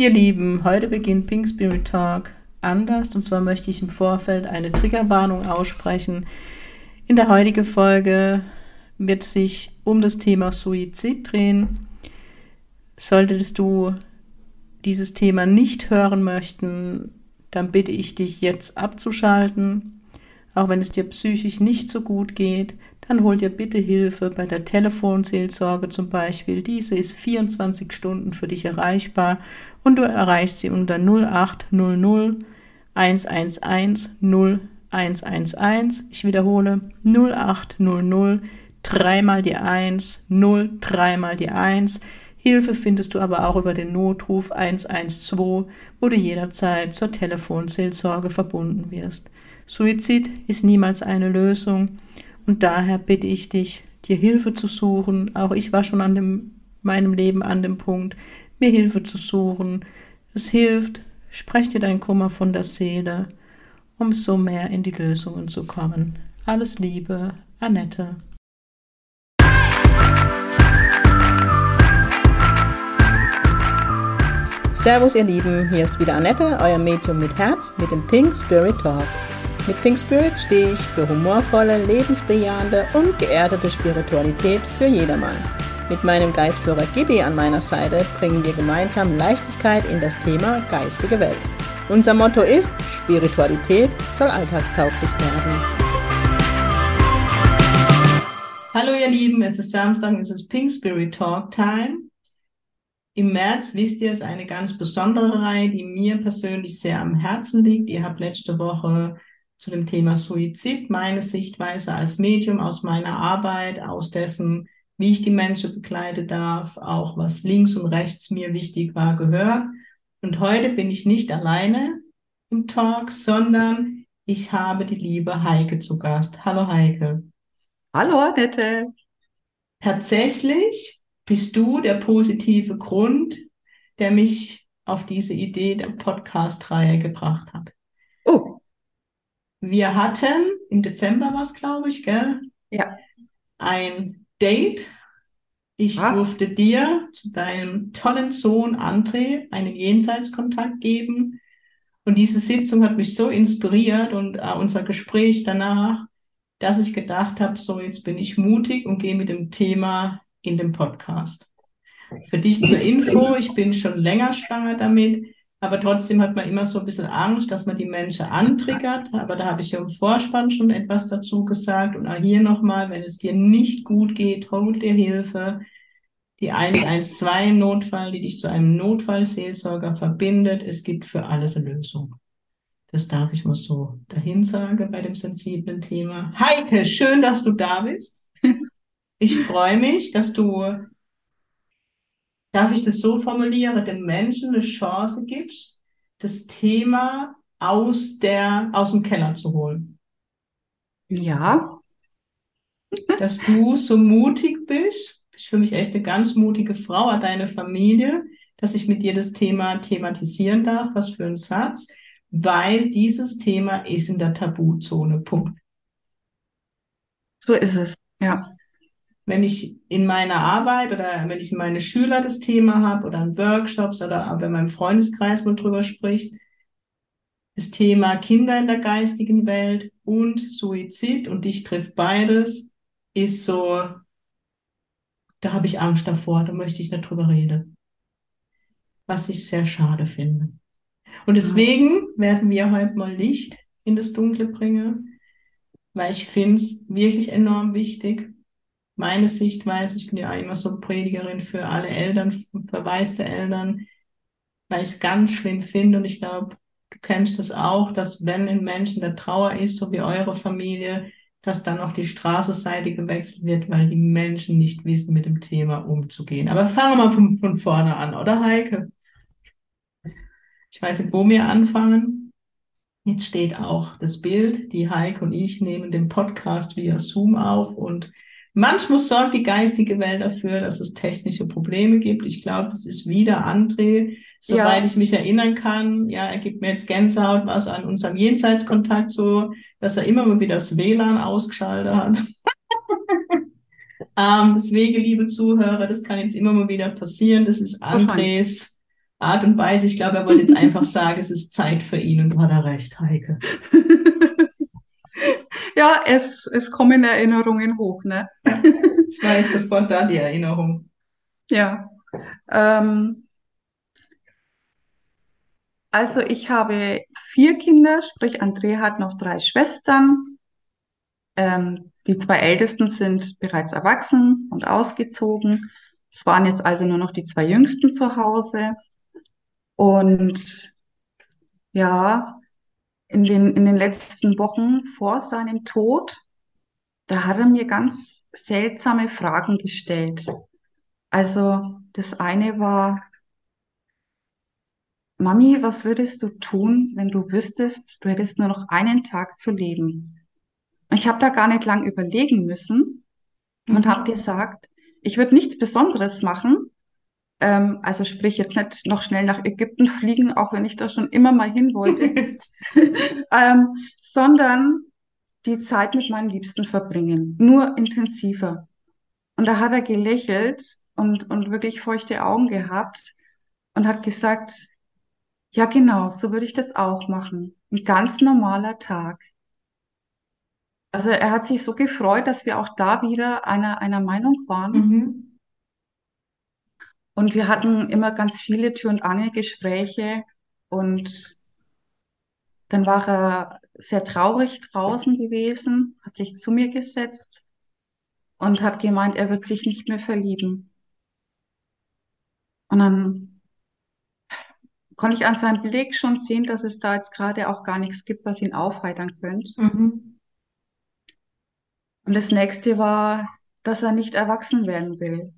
Ihr Lieben, heute beginnt Pink Spirit Talk anders und zwar möchte ich im Vorfeld eine Triggerwarnung aussprechen. In der heutigen Folge wird sich um das Thema Suizid drehen. Solltest du dieses Thema nicht hören möchten, dann bitte ich dich jetzt abzuschalten. Auch wenn es dir psychisch nicht so gut geht, dann hol dir bitte Hilfe bei der Telefonseelsorge zum Beispiel. Diese ist 24 Stunden für dich erreichbar und du erreichst sie unter 0800 111 0111. Ich wiederhole 0800 3 mal die 1, 0, 3 mal die 1. Hilfe findest du aber auch über den Notruf 112, wo du jederzeit zur Telefonseelsorge verbunden wirst. Suizid ist niemals eine Lösung und daher bitte ich dich, dir Hilfe zu suchen. Auch ich war schon an dem, meinem Leben an dem Punkt, mir Hilfe zu suchen. Es hilft, sprech dir dein Kummer von der Seele, um so mehr in die Lösungen zu kommen. Alles Liebe, Annette. Servus ihr Lieben, hier ist wieder Annette, euer Medium mit Herz mit dem Pink Spirit Talk. Mit Pink Spirit stehe ich für humorvolle, lebensbejahende und geerdete Spiritualität für jedermann. Mit meinem Geistführer Gibi an meiner Seite bringen wir gemeinsam Leichtigkeit in das Thema geistige Welt. Unser Motto ist, Spiritualität soll alltagstauglich werden. Hallo ihr Lieben, es ist Samstag, es ist Pink Spirit Talk Time. Im März, wisst ihr, ist eine ganz besondere Reihe, die mir persönlich sehr am Herzen liegt. Ihr habt letzte Woche zu dem Thema Suizid meine Sichtweise als Medium aus meiner Arbeit, aus dessen, wie ich die Menschen begleiten darf, auch was links und rechts mir wichtig war, gehört. Und heute bin ich nicht alleine im Talk, sondern ich habe die liebe Heike zu Gast. Hallo Heike. Hallo Annette. Tatsächlich bist du der positive Grund, der mich auf diese Idee der Podcast-Reihe gebracht hat. Wir hatten, im Dezember war es, glaube ich, gell? Ja. Ein Date. Ich ah. durfte dir zu deinem tollen Sohn André einen Jenseitskontakt geben. Und diese Sitzung hat mich so inspiriert und äh, unser Gespräch danach, dass ich gedacht habe, so jetzt bin ich mutig und gehe mit dem Thema in dem Podcast. Für dich zur Info, ich bin schon länger schwanger damit, aber trotzdem hat man immer so ein bisschen Angst, dass man die Menschen antriggert. Aber da habe ich ja im Vorspann schon etwas dazu gesagt. Und auch hier nochmal, wenn es dir nicht gut geht, hol dir Hilfe. Die 112 im Notfall, die dich zu einem Notfallseelsorger verbindet. Es gibt für alles eine Lösung. Das darf ich mal so dahin sagen bei dem sensiblen Thema. Heike, schön, dass du da bist. Ich freue mich, dass du, darf ich das so formulieren, dem Menschen eine Chance gibst, das Thema aus der, aus dem Keller zu holen. Ja. Dass du so mutig bist. Ich fühle mich echt eine ganz mutige Frau an deine Familie, dass ich mit dir das Thema thematisieren darf. Was für ein Satz. Weil dieses Thema ist in der Tabuzone. Punkt. So ist es. Ja wenn ich in meiner Arbeit oder wenn ich meine Schüler das Thema habe oder in Workshops oder wenn mein Freundeskreis mal drüber spricht, das Thema Kinder in der geistigen Welt und Suizid und dich trifft beides, ist so, da habe ich Angst davor, da möchte ich nicht drüber reden. Was ich sehr schade finde. Und deswegen werden wir heute mal Licht in das Dunkle bringen, weil ich finde es wirklich enorm wichtig meine Sichtweise, ich bin ja immer so Predigerin für alle Eltern, verwaiste Eltern, weil ich es ganz schlimm finde und ich glaube, du kennst das auch, dass wenn in der Trauer ist, so wie eure Familie, dass dann auch die Straßenseite gewechselt wird, weil die Menschen nicht wissen, mit dem Thema umzugehen. Aber fangen wir mal von, von vorne an, oder Heike? Ich weiß nicht, wo wir anfangen. Jetzt steht auch das Bild. Die Heike und ich nehmen den Podcast via Zoom auf und Manchmal sorgt die geistige Welt dafür, dass es technische Probleme gibt. Ich glaube, das ist wieder André, soweit ja. ich mich erinnern kann. Ja, er gibt mir jetzt Gänsehaut, was an unserem Jenseitskontakt so, dass er immer mal wieder das WLAN ausgeschaltet hat. ähm, deswegen, liebe Zuhörer, das kann jetzt immer mal wieder passieren. Das ist Andres Art und Weise. Ich glaube, er wollte jetzt einfach sagen, es ist Zeit für ihn und hat er recht, Heike. Ja, es, es kommen Erinnerungen hoch, ne? Es war jetzt sofort da, die Erinnerung. Ja. Ähm, also ich habe vier Kinder, sprich Andrea hat noch drei Schwestern. Ähm, die zwei Ältesten sind bereits erwachsen und ausgezogen. Es waren jetzt also nur noch die zwei Jüngsten zu Hause. Und ja, in den, in den letzten Wochen vor seinem Tod, da hat er mir ganz seltsame Fragen gestellt. Also das eine war, Mami, was würdest du tun, wenn du wüsstest, du hättest nur noch einen Tag zu leben? Ich habe da gar nicht lang überlegen müssen und habe Mhm. gesagt, ich würde nichts Besonderes machen. Ähm, also sprich jetzt nicht noch schnell nach Ägypten fliegen, auch wenn ich da schon immer mal hin wollte, ähm, sondern die Zeit mit meinen Liebsten verbringen, nur intensiver. Und da hat er gelächelt und, und wirklich feuchte Augen gehabt und hat gesagt, ja genau, so würde ich das auch machen. Ein ganz normaler Tag. Also er hat sich so gefreut, dass wir auch da wieder einer, einer Meinung waren. Mhm. Und wir hatten immer ganz viele Tür- und Angelgespräche. Und dann war er sehr traurig draußen gewesen, hat sich zu mir gesetzt und hat gemeint, er wird sich nicht mehr verlieben. Und dann konnte ich an seinem Blick schon sehen, dass es da jetzt gerade auch gar nichts gibt, was ihn aufheitern könnte. Mhm. Und das nächste war, dass er nicht erwachsen werden will.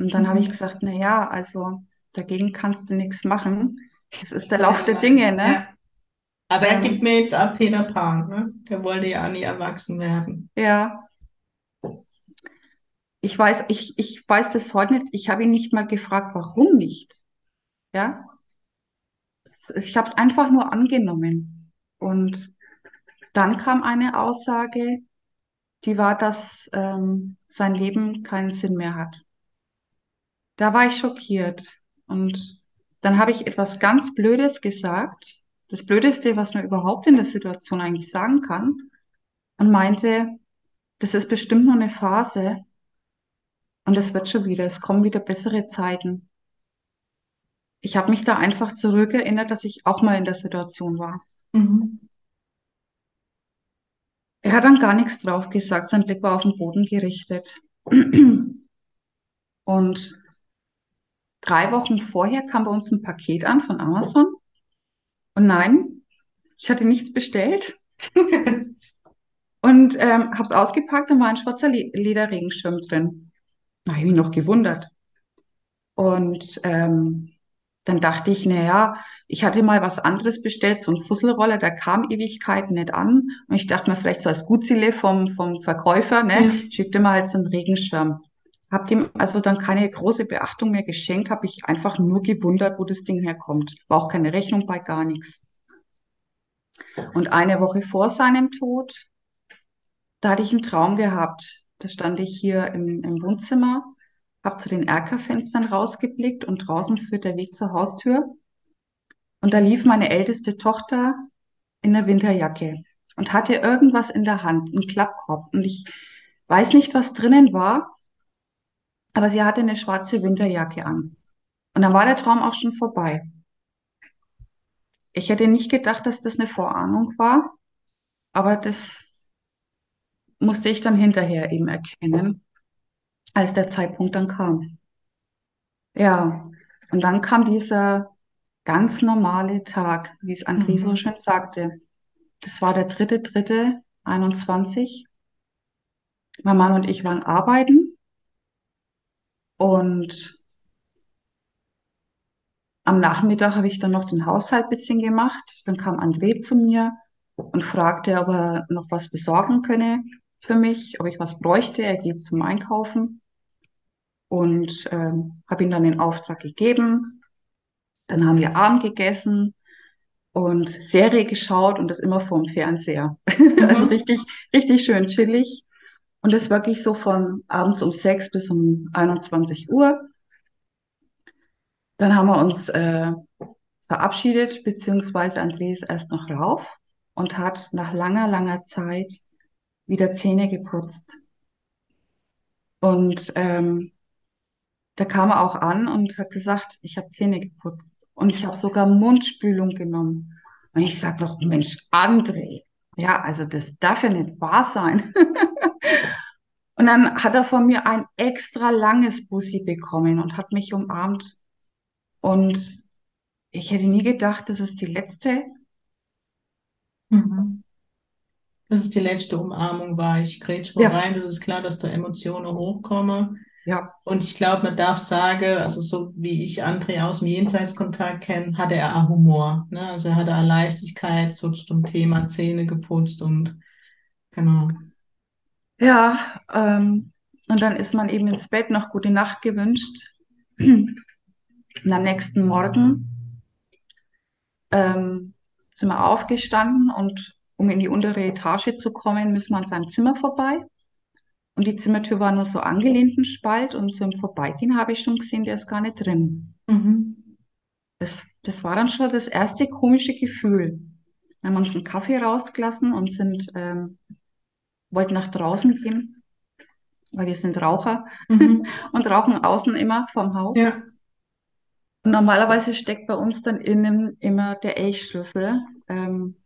Und dann habe ich Mhm. gesagt, na ja, also dagegen kannst du nichts machen. Das ist der Lauf der Dinge, ne? Ja. Aber er gibt Ähm, mir jetzt ab Peter Pan, ne? Der wollte ja nie erwachsen werden. ja, ich weiß, ich, ich weiß bis heute nicht, ich habe ihn nicht mal gefragt, warum nicht. Ja, ich habe es einfach nur angenommen. Und dann kam eine Aussage, die war, dass ähm, sein Leben keinen Sinn mehr hat. Da war ich schockiert. Und dann habe ich etwas ganz Blödes gesagt, das Blödeste, was man überhaupt in der Situation eigentlich sagen kann, und meinte, das ist bestimmt nur eine Phase und es wird schon wieder, es kommen wieder bessere Zeiten. Ich habe mich da einfach zurückerinnert, dass ich auch mal in der Situation war. Mhm. Er hat dann gar nichts drauf gesagt, sein Blick war auf den Boden gerichtet. Und drei Wochen vorher kam bei uns ein Paket an von Amazon. Und nein, ich hatte nichts bestellt. Und ähm, habe es ausgepackt und war ein schwarzer Le Lederregenschirm drin. Da habe ich mich noch gewundert. Und ähm, dann dachte ich, na ja, ich hatte mal was anderes bestellt, so ein Fusselroller, der kam Ewigkeiten nicht an. Und ich dachte mir, vielleicht so als Gutzile vom, vom Verkäufer, ne, Ja. schickte mal halt so einen Regenschirm. Hab dem also dann keine große Beachtung mehr geschenkt, habe ich einfach nur gewundert, wo das Ding herkommt. War auch keine Rechnung bei gar nichts. Und eine Woche vor seinem Tod, da hatte ich einen Traum gehabt. Da stand ich hier im, im Wohnzimmer, habe zu den Erkerfenstern rausgeblickt und draußen führt der Weg zur Haustür. Und da lief meine älteste Tochter in der Winterjacke und hatte irgendwas in der Hand, einen Klappkorb. Und ich weiß nicht, was drinnen war, aber sie hatte eine schwarze Winterjacke an. Und dann war der Traum auch schon vorbei. Ich hätte nicht gedacht, dass das eine Vorahnung war, aber das musste ich dann hinterher eben erkennen, als der Zeitpunkt dann kam. Ja, und dann kam dieser ganz normale Tag, wie es André so Mhm. schön sagte. Das war der dritte, dritte, 21. Mein Mann und ich waren arbeiten und am Nachmittag habe ich dann noch den Haushalt ein bisschen gemacht. Dann kam André zu mir und fragte, ob er noch was besorgen könne für mich, ob ich was bräuchte. Er geht zum Einkaufen und ähm, habe ihm dann den Auftrag gegeben. Dann haben wir Abend gegessen und Serie geschaut und das immer vorm Fernseher. Also Mhm. richtig, richtig schön chillig. Und das wirklich so von abends um sechs bis um 21 Uhr. Dann haben wir uns äh, verabschiedet, beziehungsweise André ist erst noch rauf und hat nach langer, langer Zeit wieder Zähne geputzt. Und ähm, da kam er auch an und hat gesagt, ich habe Zähne geputzt. Und ich habe sogar Mundspülung genommen. Und ich sage noch, Mensch, André, ja, also das darf ja nicht wahr sein. und dann hat er von mir ein extra langes Bussi bekommen und hat mich umarmt. Und ich hätte nie gedacht, das ist die letzte. Mhm. Dass es die letzte Umarmung war. Ich grätsch Ja, rein, das ist klar, dass da Emotionen hochkommen. ja, Und ich glaube, man darf sagen, also so wie ich André aus dem Jenseitskontakt kenne, hatte er auch Humor. Ne? Also er hatte auch Leichtigkeit so zum Thema Zähne geputzt und genau. Ja. Ähm, und dann ist man eben ins Bett noch gute Nacht gewünscht. Und am nächsten Morgen ähm, sind wir aufgestanden und um in die untere Etage zu kommen, müssen wir an seinem Zimmer vorbei. Und die Zimmertür war nur so angelehnt, ein Spalt, und so im Vorbeigehen habe ich schon gesehen, der ist gar nicht drin. Mhm. Das, das war dann schon das erste komische Gefühl. Dann haben wir uns einen Kaffee rausgelassen und sind, ähm, wollten nach draußen gehen, weil wir sind Raucher Mhm. und rauchen außen immer vom Haus. Ja. Normalerweise steckt bei uns dann innen immer der Elchschlüssel ähm,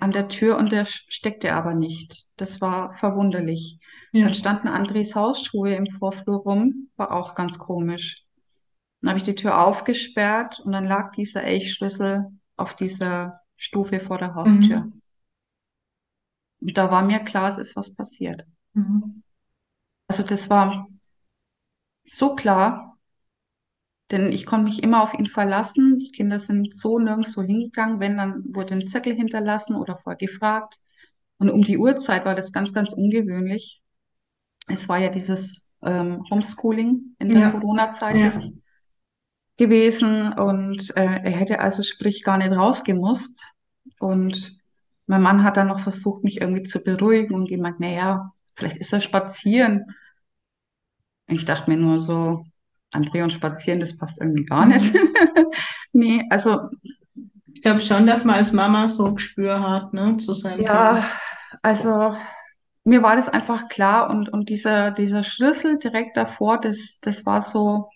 an der Tür und der steckte aber nicht. Das war verwunderlich. Dann Ja. standen Andres Hausschuhe im Vorflur rum, war auch ganz komisch. Dann habe ich die Tür aufgesperrt und dann lag dieser Elchschlüssel auf dieser Stufe vor der Haustür. Mhm. Und da war mir klar, es ist was passiert. Mhm. Also das war so klar, denn ich konnte mich immer auf ihn verlassen. Die Kinder sind so nirgendwo hingegangen. Wenn, dann wurde ein Zettel hinterlassen oder vorher gefragt. Und um die Uhrzeit war das ganz, ganz ungewöhnlich. Es war ja dieses ähm, Homeschooling in der Ja. Corona-Zeit Ja. gewesen und äh, er hätte also sprich gar nicht rausgemusst. Und mein Mann hat dann noch versucht, mich irgendwie zu beruhigen und gemeint, naja, vielleicht ist er spazieren. Und ich dachte mir nur so, André und spazieren, das passt irgendwie gar nicht. Mhm. Nee, also Ich glaube schon, dass man als Mama so ein Gespür hat, ne, zu seinem Kind. ja, also mir war das einfach klar und, und dieser, dieser Schlüssel direkt davor, das, das war so,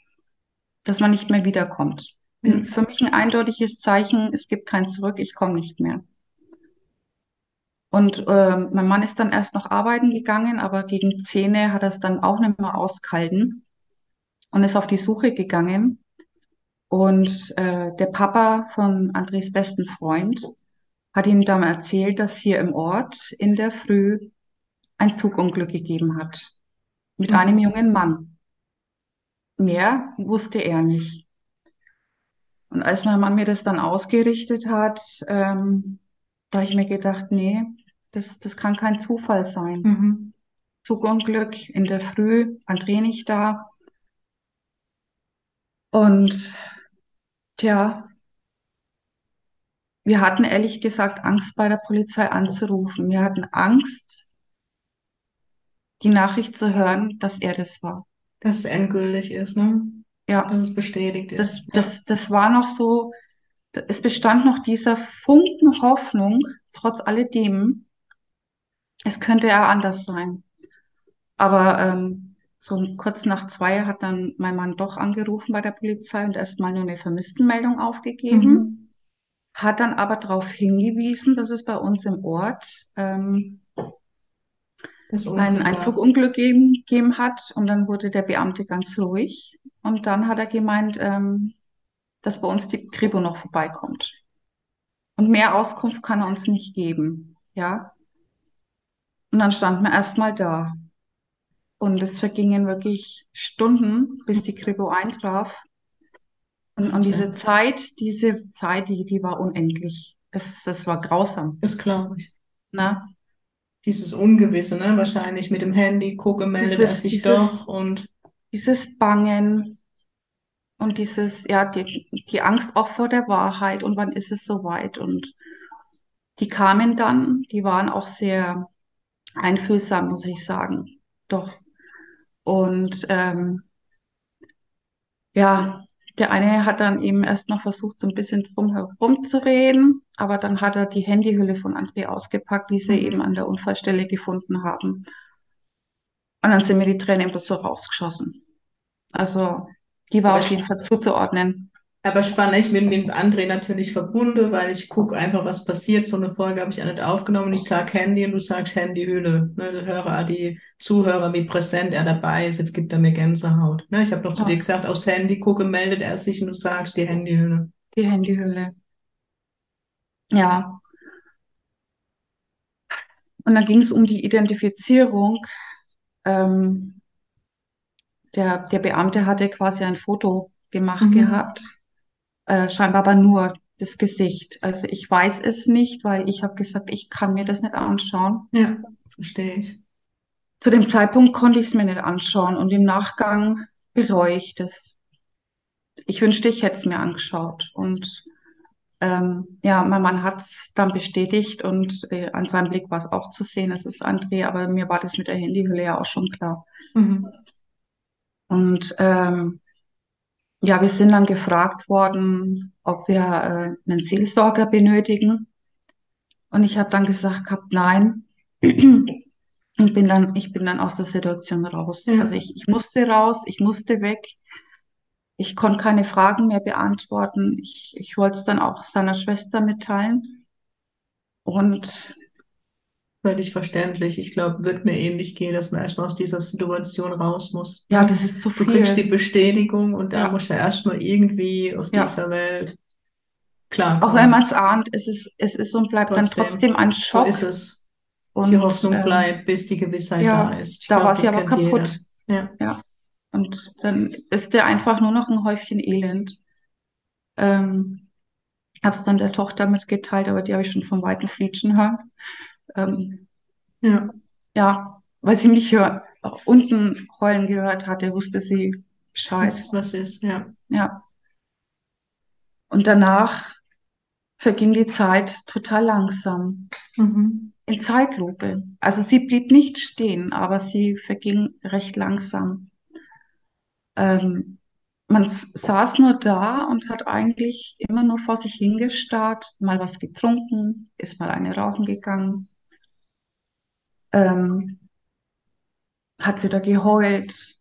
dass man nicht mehr wiederkommt. Ja. Für mich ein eindeutiges Zeichen, es gibt kein Zurück, ich komme nicht mehr. Und ähm, mein Mann ist dann erst noch arbeiten gegangen, aber gegen Zähne hat er es dann auch nicht mehr ausgehalten und ist auf die Suche gegangen. Und äh, der Papa von Andres besten Freund hat ihm dann erzählt, dass hier im Ort in der Früh ein Zugunglück gegeben hat mit einem Mhm. jungen Mann. Mehr wusste er nicht. Und als mein Mann mir das dann ausgerichtet hat, ähm, da habe ich mir gedacht, nee, das, das kann kein Zufall sein. Mhm. Zugunglück in der Früh, André nicht da. Und tja, wir hatten ehrlich gesagt Angst, bei der Polizei anzurufen. Wir hatten Angst, die Nachricht zu hören, dass er das war. Dass es endgültig ist, ne? Ja, Dass es bestätigt das, ist. Ja. das, das war noch so, es bestand noch dieser Funken Hoffnung, trotz alledem, es könnte ja anders sein. Aber ähm, so kurz nach zwei hat dann mein Mann doch angerufen bei der Polizei und erstmal nur eine Vermisstenmeldung aufgegeben, Mhm. hat dann aber darauf hingewiesen, dass es bei uns im Ort ähm, ein, Unglück ein. Zugunglück gegeben, gegeben hat und dann wurde der Beamte ganz ruhig und dann hat er gemeint, ähm, dass bei uns die Kripo noch vorbeikommt. Und mehr Auskunft kann er uns nicht geben, ja. Und dann standen wir erstmal da. Und es vergingen wirklich Stunden, bis die Kripo eintraf. Und, und diese. Zeit, diese Zeit, die, die war unendlich. Es, es war grausam, Das glaube ich. ne? Dieses Ungewisse, ne? Wahrscheinlich mit dem Handy, gucke, meldet er sich dieses, doch und dieses Bangen und dieses, ja, die, die Angst auch vor der Wahrheit und wann ist es soweit? Und die kamen dann, die waren auch sehr einfühlsam, muss ich sagen. Doch. Und ähm, ja, der eine hat dann eben erst noch versucht, so ein bisschen drum herum zu reden, aber dann hat er die Handyhülle von André ausgepackt, die sie Mhm. eben an der Unfallstelle gefunden haben. Und dann sind mir die Tränen bloß so rausgeschossen. Also, die war auf jeden Fall zuzuordnen. Aber spannend, ich bin mit André natürlich verbunden, weil ich gucke einfach, was passiert. So eine Folge habe ich auch nicht aufgenommen. Ich sag Handy und du sagst Handyhülle. Ne, du höre die Zuhörer, wie präsent er dabei ist. Jetzt gibt er mir Gänsehaut. Ne, ich habe noch zu dir Ja, gesagt, aufs Handy gucke, meldet er sich und du sagst die Handyhülle. die Handyhülle. Ja. Und dann ging es um die Identifizierung. Ähm, der, der Beamte hatte quasi ein Foto gemacht Mhm. gehabt, äh, scheinbar aber nur das Gesicht. Also ich weiß es nicht, weil ich habe gesagt, ich kann mir das nicht anschauen. Ja, verstehe ich. Zu dem Zeitpunkt konnte ich es mir nicht anschauen und im Nachgang bereue ich das. Ich wünschte, ich hätte es mir angeschaut. Und ähm, ja, mein Mann hat es dann bestätigt und äh, an seinem Blick war es auch zu sehen, es ist André, aber mir war das mit der Handyhülle ja auch schon klar. Mhm. Und ähm, ja, wir sind dann gefragt worden, ob wir äh, einen Seelsorger benötigen. Und ich habe dann gesagt gehabt, nein. Und bin dann, ich bin dann aus der Situation raus. Ja, Also ich, ich musste raus, ich musste weg. Ich konnte keine Fragen mehr beantworten. Ich, ich wollte es dann auch seiner Schwester mitteilen. Und völlig verständlich. Ich glaube, wird mir ähnlich gehen, dass man erstmal aus dieser Situation raus muss. ja, das ist zu Du kriegst die viel. Bestätigung und da Ja, musst du erstmal irgendwie auf ja. dieser Welt Auch wenn man es ahnt, es ist, es ist und bleibt dann Trotzdem, trotzdem ein so Schock. ist es. Die Und Hoffnung ähm, bleibt, bis die Gewissheit da ja, ist. Ich da war sie aber jeder. kaputt. Ja, Ja. Und dann ist der einfach nur noch ein Häufchen Elend. Ähm, habe es dann der Tochter mitgeteilt, aber die habe ich schon von Weitem flietschen hören. Ähm, ja, ja, weil sie mich hör, unten heulen gehört hatte, wusste sie Bescheid. was, was ist, ja. Ja. Und danach verging die Zeit total langsam, Mhm. in Zeitlupe. Also sie blieb nicht stehen, aber sie verging recht langsam. Ähm, man saß nur da und hat eigentlich immer nur vor sich hingestarrt, mal was getrunken, ist mal eine rauchen gegangen, ähm, hat wieder geheult,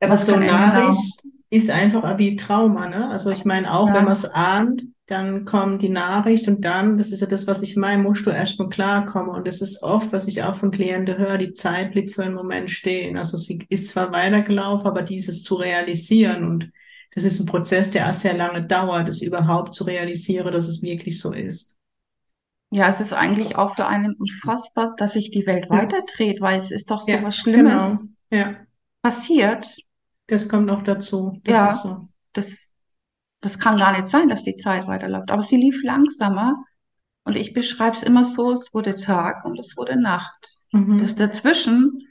Aber so. Nachricht ist einfach wie Trauma, ne? Also ich meine, auch wenn man Ja, es ahnt, dann kommt die Nachricht und dann, das ist ja das, was ich meine, musst du erstmal klarkommen. Und das ist oft, was ich auch von Klienten höre, die Zeit blieb für einen Moment stehen. Also sie ist zwar weitergelaufen, aber dieses zu realisieren und das ist ein Prozess, der auch sehr lange dauert, es überhaupt zu realisieren, dass es wirklich so ist. Ja, es ist eigentlich auch für einen unfassbar, dass sich die Welt Ja, weiterdreht, weil es ist doch so ja, was Schlimmes genau. Ja, passiert. das kommt noch dazu. Das Ja, so. das, das kann gar nicht sein, dass die Zeit weiterläuft. Aber sie lief langsamer und ich beschreibe es immer so, es wurde Tag und es wurde Nacht. Das Mhm. dazwischen,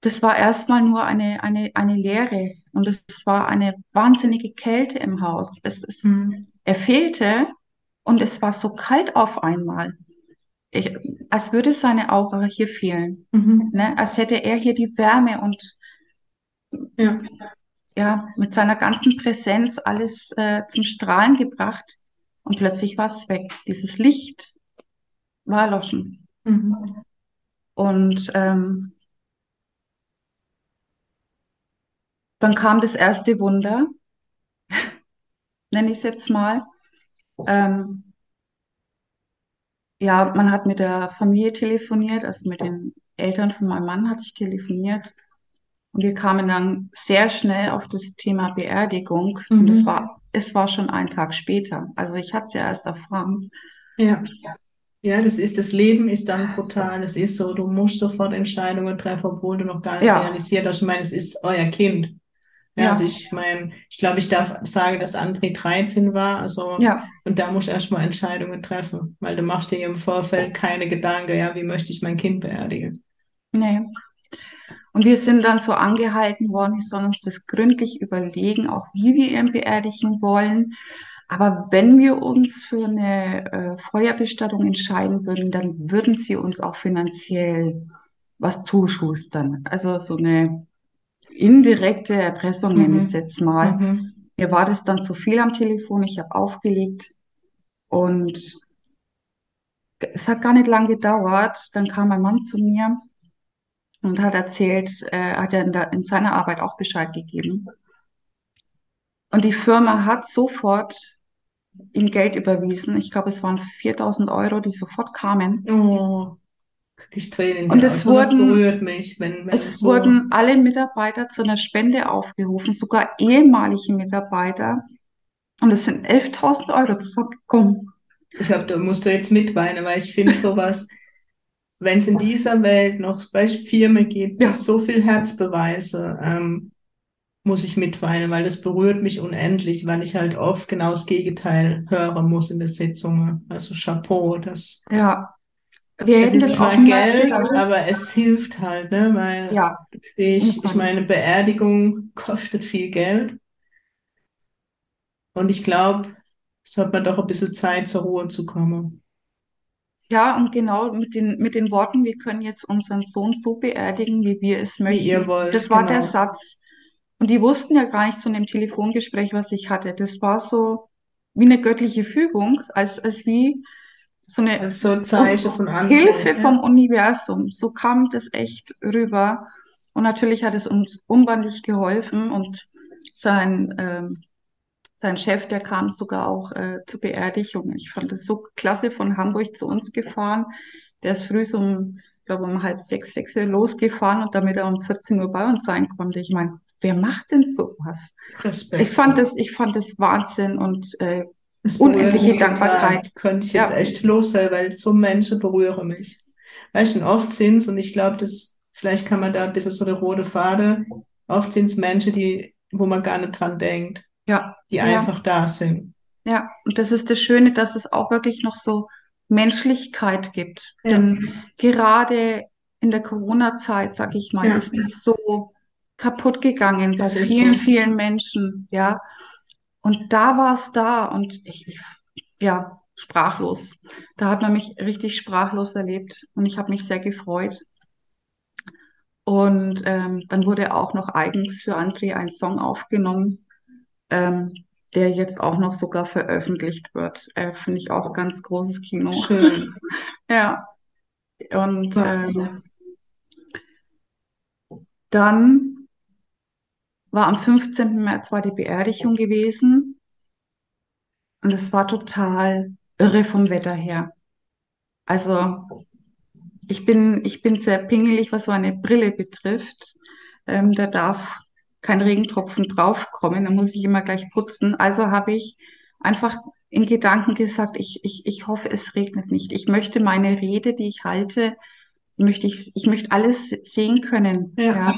das war erstmal nur eine, eine, eine Leere und es war eine wahnsinnige Kälte im Haus. Es ist, Mhm. er fehlte und es war so kalt auf einmal. Ich, als würde seine Aura hier fehlen, Mhm. ne? Als hätte er hier die Wärme und Ja. ja, mit seiner ganzen Präsenz alles äh, zum Strahlen gebracht und plötzlich war es weg. Dieses Licht war erloschen. Mhm. Und ähm, dann kam das erste Wunder, nenne ich es jetzt mal. Ähm, ja, man hat mit der Familie telefoniert, also mit den Eltern von meinem Mann hatte ich telefoniert. Und wir kamen dann sehr schnell auf das Thema Beerdigung. Und es Mhm. war, es war schon ein Tag später. Also ich hatte es ja erst erfahren. Ja. Ja, das ist, das Leben ist dann brutal. Es ist so, du musst sofort Entscheidungen treffen, obwohl du noch gar nicht Ja, realisiert hast. Ich meine, es ist euer Kind. Ja, also ich meine, ich glaube, ich darf sagen, dass André 13 war. Also, ja, und da musst du erstmal Entscheidungen treffen, weil du machst dir im Vorfeld keine Gedanken, ja, wie möchte ich mein Kind beerdigen? nee. Und wir sind dann so angehalten worden, wir sollen uns das gründlich überlegen, auch wie wir ihn beerdigen wollen. Aber wenn wir uns für eine äh, Feuerbestattung entscheiden würden, dann würden sie uns auch finanziell was zuschustern. Also so eine indirekte Erpressung nenne ich es Mhm. jetzt mal. Mhm. mir war das dann zu viel am Telefon, ich habe aufgelegt und es hat gar nicht lang gedauert. Dann kam mein Mann zu mir und hat erzählt, äh, hat er in, der, in seiner Arbeit auch Bescheid gegeben. Und die Firma hat sofort ihm Geld überwiesen. Ich glaube, es waren 4000 Euro, die sofort kamen. Oh, ich Tränen. Und es wurden, berührt mich, wenn, wenn es so. wurden alle Mitarbeiter zu einer Spende aufgerufen, sogar ehemalige Mitarbeiter. Und es sind 11.000 Euro zusammengekommen. Ich habe, da musst du jetzt mitweinen, weil ich finde sowas, wenn es in dieser Welt noch Firmen gibt, Ja. so viel Herzbeweise, ähm, muss ich mitweinen, weil das berührt mich unendlich, weil ich halt oft genau das Gegenteil hören muss in der Sitzung. Also Chapeau, das, Ja, wir es ist zwar Geld, gedacht. aber es hilft halt, ne, weil Ja, ich, ich meine, Beerdigung kostet viel Geld und ich glaube, es hat man doch ein bisschen Zeit, zur Ruhe zu kommen. Ja, und genau mit den, mit den Worten, wir können jetzt unseren Sohn so beerdigen, wie wir es Wie ihr möchten. wollt, Das war der genau. Satz. Und die wussten ja gar nicht so in dem Telefongespräch, was ich hatte. Das war so wie eine göttliche Fügung, als, als wie so eine so ein Zeichen von Hilfe Antwort, vom ja. Universum. So kam das echt rüber. Und natürlich hat es uns unbändig geholfen. Und sein, ähm, sein Chef, der kam sogar auch äh, zur Beerdigung. Ich fand es so klasse von Hamburg zu uns gefahren. Der ist früh so um, ich glaube um halb sechs, sechs Uhr losgefahren und damit er um 14 Uhr bei uns sein konnte. Ich meine, wer macht denn sowas? Ich Respekt. fand das, ich fand das Wahnsinn und äh, Das unendliche. Dankbarkeit. Könnte ich jetzt Ja, echt loswerden, weil so Menschen berühren mich. Weißt du, und oft sind es, und ich glaube, das, vielleicht kann man da ein bisschen so der rote Faden, oft sind es Menschen, die, wo man gar nicht dran denkt, ja, die ja, einfach da sind. ja. Und das ist das Schöne, dass es auch wirklich noch so Menschlichkeit gibt. Ja, Denn gerade in der Corona-Zeit, sag ich mal, ist es so kaputt gegangen bei das ist vielen, so. vielen Menschen, ja. Und da war es da und ich, ich, ja, sprachlos. Da hat man mich richtig sprachlos erlebt und ich habe mich sehr gefreut. Und ähm, dann wurde auch noch eigens für André ein Song aufgenommen, ähm, der jetzt auch noch sogar veröffentlicht wird. Äh, finde ich auch ganz großes Kino. Schön. Ja, und ähm, dann war am 15. März war die Beerdigung gewesen und es war total irre vom Wetter her. Also ich bin, ich bin sehr pingelig, was meine Brille betrifft. Ähm, da darf kein Regentropfen draufkommen, da muss ich immer gleich putzen. Also habe ich einfach in Gedanken gesagt, ich, ich, ich hoffe, es regnet nicht. Ich möchte meine Rede, die ich halte, möchte ich, ich möchte alles sehen können. Ja, Ja.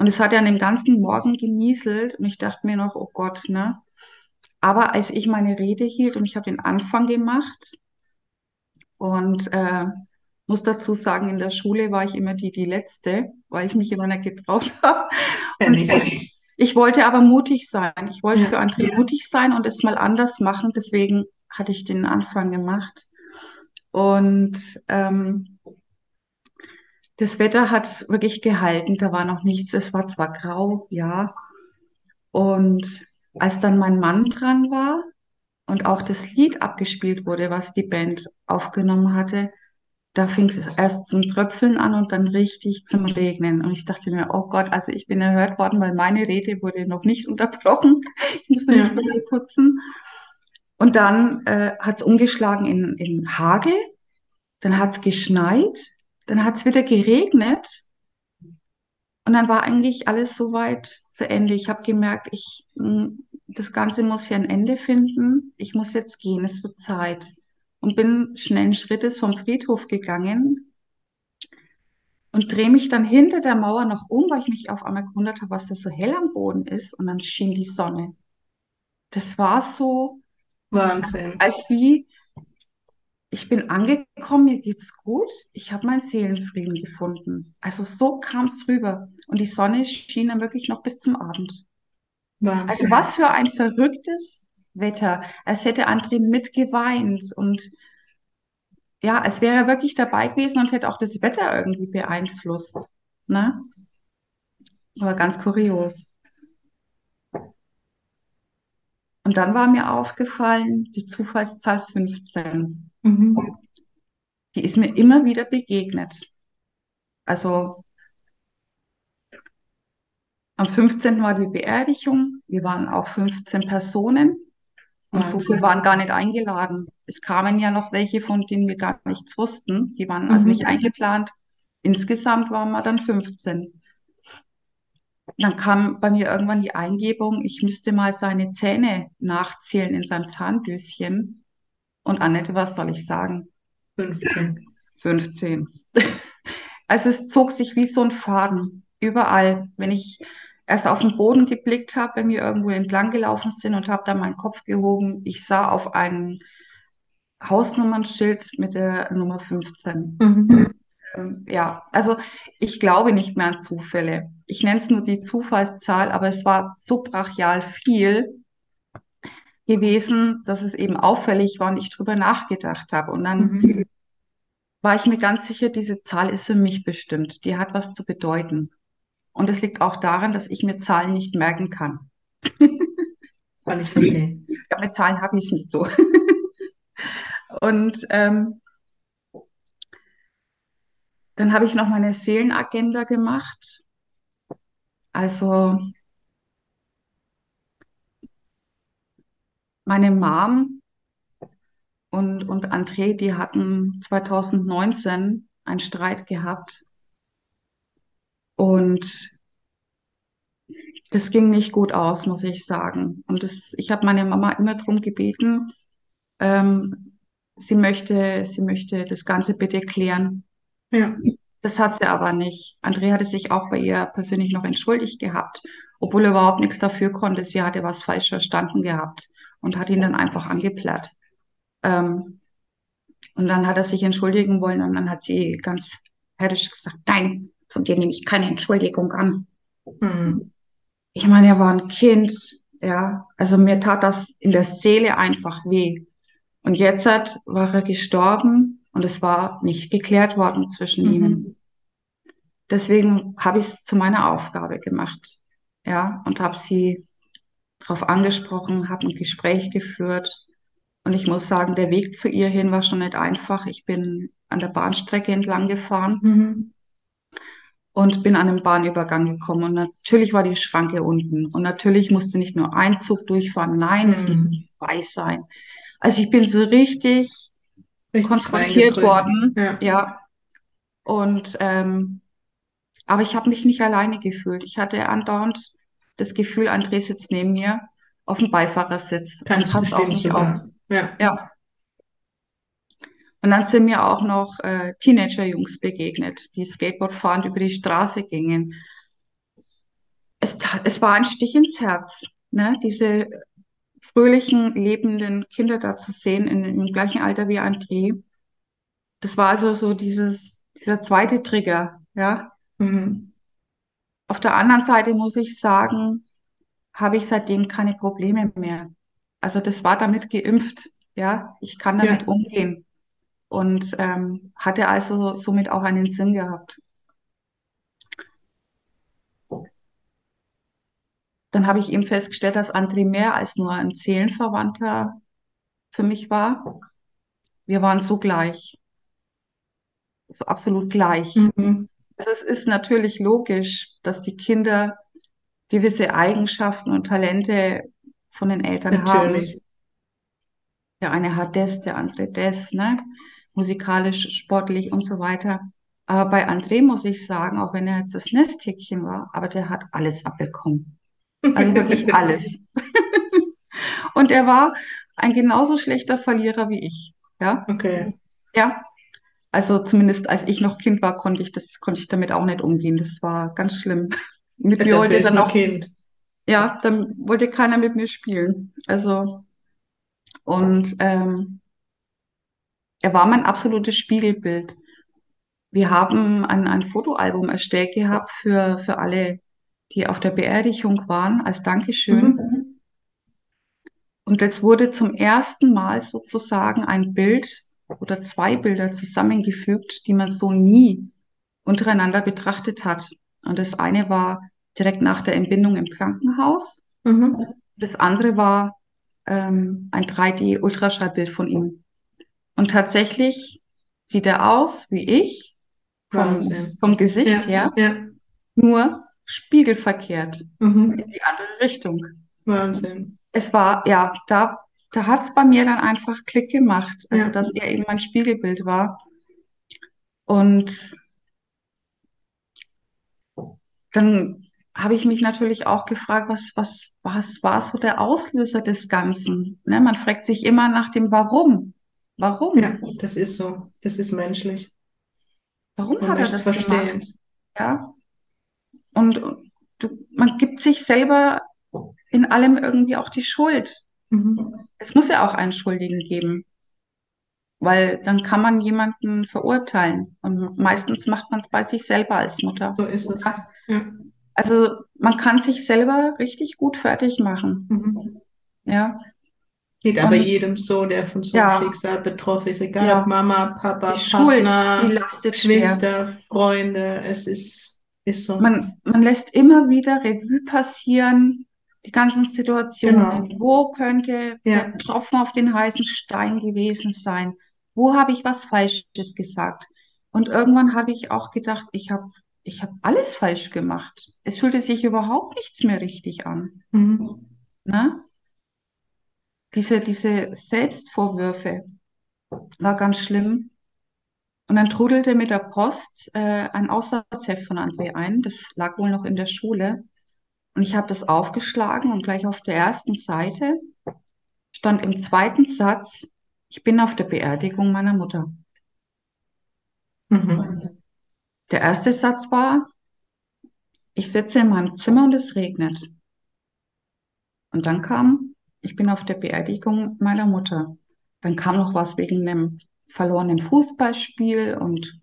Und es hat ja an dem ganzen Morgen genieselt und ich dachte mir noch, oh Gott, ne? Aber als ich meine Rede hielt und ich habe den Anfang gemacht und äh, muss dazu sagen, in der Schule war ich immer die, die Letzte, weil ich mich immer nicht getraut habe. Und ich. ich, wollte aber mutig sein. Ich wollte für Ja, André mutig sein und es mal anders machen. Deswegen hatte ich den Anfang gemacht. Und ähm, das Wetter hat wirklich gehalten. Da war noch nichts. Es war zwar grau, ja. Und als dann mein Mann dran war und auch das Lied abgespielt wurde, was die Band aufgenommen hatte, da fing es erst zum Tröpfeln an und dann richtig zum Regnen. Und ich dachte mir, oh Gott, also ich bin erhört worden, weil meine Rede wurde noch nicht unterbrochen. Ich musste mich ja. Putzen. Und dann äh, hat es umgeschlagen in, in Hagel, dann hat es geschneit, dann hat es wieder geregnet und dann war eigentlich alles soweit zu Ende. Ich habe gemerkt, ich, mh, das Ganze muss ja ein Ende finden. Ich muss jetzt gehen, es wird Zeit. Und bin schnellen Schrittes vom Friedhof gegangen und drehe mich dann hinter der Mauer noch um, weil ich mich auf einmal gewundert habe, was da so hell am Boden ist. Und dann schien die Sonne. Das war so, als, Wahnsinn. als wie, ich bin angekommen, mir geht's gut, ich habe meinen Seelenfrieden gefunden. Also so kam es rüber. Und die Sonne schien dann wirklich noch bis zum Abend. Also Wahnsinn. was für ein verrücktes Wetter. Als hätte André mitgeweint und ja, als wäre er wirklich dabei gewesen und hätte auch das Wetter irgendwie beeinflusst. Ne? Aber ganz kurios. Und dann war mir aufgefallen, die Zufallszahl 15. Mhm. Die ist mir immer wieder begegnet. Also am 15. war die Beerdigung. Wir waren auch 15 Personen. Und so viele waren gar nicht eingeladen. Es kamen ja noch welche, von denen wir gar nichts wussten. Die waren also Mhm. nicht eingeplant. Insgesamt waren wir dann 15. Dann kam bei mir irgendwann die Eingebung, ich müsste mal seine Zähne nachzählen in seinem Zahndöschen. Und Annette, was soll ich sagen? 15. 15. Also es zog sich wie so ein Faden überall. Wenn ich erst auf den Boden geblickt habe, wenn wir irgendwo entlang gelaufen sind und habe dann meinen Kopf gehoben, ich sah auf ein Hausnummernschild mit der Nummer 15. Mhm. Ähm, Ja, also ich glaube nicht mehr an Zufälle. Ich nenne es nur die Zufallszahl, aber es war so brachial viel gewesen, dass es eben auffällig war und ich drüber nachgedacht habe. Und dann Mhm. war ich mir ganz sicher, diese Zahl ist für mich bestimmt. Die hat was zu bedeuten. Und es liegt auch daran, dass ich mir Zahlen nicht merken kann. Kann ich verstehen. Ja, mit Zahlen habe ich es nicht so. Und ähm, dann habe ich noch meine Seelenagenda gemacht. Also meine Mom und, und André, die hatten 2019 einen Streit gehabt. Und das ging nicht gut aus, muss ich sagen. Und das, ich habe meine Mama immer darum gebeten, ähm, sie möchte, sie möchte das Ganze bitte klären. Ja. Das hat sie aber nicht. Andrea hatte sich auch bei ihr persönlich noch entschuldigt gehabt, obwohl er überhaupt nichts dafür konnte. Sie hatte was falsch verstanden gehabt und hat ihn dann einfach angeplatt. Ähm, und dann hat er sich entschuldigen wollen und dann hat sie ganz herrisch gesagt, nein, von dir nehme ich keine Entschuldigung an. Mhm. Ich meine, er war ein Kind, ja. Also mir tat das in der Seele einfach weh. Und jetzt hat, war er gestorben und es war nicht geklärt worden zwischen Mhm. ihnen. Deswegen habe ich es zu meiner Aufgabe gemacht, ja, und habe sie darauf angesprochen, habe ein Gespräch geführt. Und ich muss sagen, der Weg zu ihr hin war schon nicht einfach. Ich bin an der Bahnstrecke entlang gefahren Mhm. und bin an einem Bahnübergang gekommen. Und natürlich war die Schranke unten. Und natürlich musste nicht nur ein Zug durchfahren, nein, es musste Mhm. zwei sein. Also ich bin so richtig Richtig konfrontiert worden, Ja. ja. Und ähm, aber ich habe mich nicht alleine gefühlt. Ich hatte andauernd das Gefühl, André sitzt neben mir auf dem Beifahrersitz Kannst du passt auf bestimmt mich auf. sogar. Ja. Ja. Und dann sind mir auch noch äh, Teenager-Jungs begegnet, die Skateboardfahrend über die Straße gingen. Es, es war ein Stich ins Herz, ne? Diese fröhlichen, lebenden Kinder da zu sehen, in, im gleichen Alter wie André. Das war also so dieses, dieser zweite Trigger, ja. Mhm. Auf der anderen Seite muss ich sagen, habe ich seitdem keine Probleme mehr. Also das war damit geimpft, ja. Ich kann damit Ja. umgehen und ähm, hatte also somit auch einen Sinn gehabt. Dann habe ich eben festgestellt, dass André mehr als nur ein Seelenverwandter für mich war. Wir waren so gleich, so absolut gleich. Mhm. Also es ist natürlich logisch, dass die Kinder gewisse Eigenschaften und Talente von den Eltern haben. Natürlich. Der eine hat das, der andere das, ne? Musikalisch, sportlich und so weiter. Aber bei André muss ich sagen, auch wenn er jetzt das Nesthäkchen war, aber der hat alles abbekommen. Also wirklich alles. Und er war ein genauso schlechter Verlierer wie ich. Ja, Okay. ja. Also zumindest als ich noch Kind war, konnte ich das, konnte ich damit auch nicht umgehen. Das war ganz schlimm. Mit Ja, mir ist dann auch, Kind. ja, dann wollte keiner mit mir spielen. Also, und ähm, er war mein absolutes Spiegelbild. Wir haben ein, ein Fotoalbum erstellt gehabt für, für alle, die auf der Beerdigung waren, als Dankeschön. Mhm. Und es wurde zum ersten Mal sozusagen ein Bild oder zwei Bilder zusammengefügt, die man so nie untereinander betrachtet hat. Und das eine war direkt nach der Entbindung im Krankenhaus. Mhm. Das andere war ähm, ein 3D-Ultraschallbild von ihm. Und tatsächlich sieht er aus wie ich, vom, vom Gesicht Ja, her, ja. nur spiegelverkehrt Mhm. in die andere Richtung. Wahnsinn. Es war, ja, da, da hat es bei mir dann einfach Klick gemacht, also Ja. dass er eben mein Spiegelbild war. Und dann habe ich mich natürlich auch gefragt, was, was, was war so der Auslöser des Ganzen? Ne, man fragt sich immer nach dem Warum. Warum? Ja, das ist so. Das ist menschlich. Warum Man hat er das verstehen. gemacht? Ja. Und, und du, man gibt sich selber in allem irgendwie auch die Schuld. Mhm. Es muss ja auch einen Schuldigen geben, weil dann kann man jemanden verurteilen. Und meistens macht man es bei sich selber als Mutter. So ist es. Ja. Also man kann sich selber richtig gut fertig machen. Mhm. Ja, Geht aber Und- jedem so, der von so Ja. Schicksal betroffen ist, egal Ja. ob Mama, Papa, die Schuld, Partner, die lastet schwer. Freunde, es ist, ist so. Man, man lässt immer wieder Revue passieren, die ganzen Situationen. Genau. Wo könnte Ja. der Tropfen auf den heißen Stein gewesen sein? Wo habe ich was Falsches gesagt? Und irgendwann habe ich auch gedacht, ich habe ich hab alles falsch gemacht. Es fühlte sich überhaupt nichts mehr richtig an. Mhm. Ne? Diese, diese Selbstvorwürfe war ganz schlimm. Und dann trudelte mit der Post äh, ein Aufsatzheft von André ein. Das lag wohl noch in der Schule. Und ich habe das aufgeschlagen und gleich auf der ersten Seite stand im zweiten Satz, ich bin auf der Beerdigung meiner Mutter. Mhm. Der erste Satz war, ich sitze in meinem Zimmer und es regnet. Und dann kam, ich bin auf der Beerdigung meiner Mutter. Dann kam noch was wegen einem verlorenen Fußballspiel und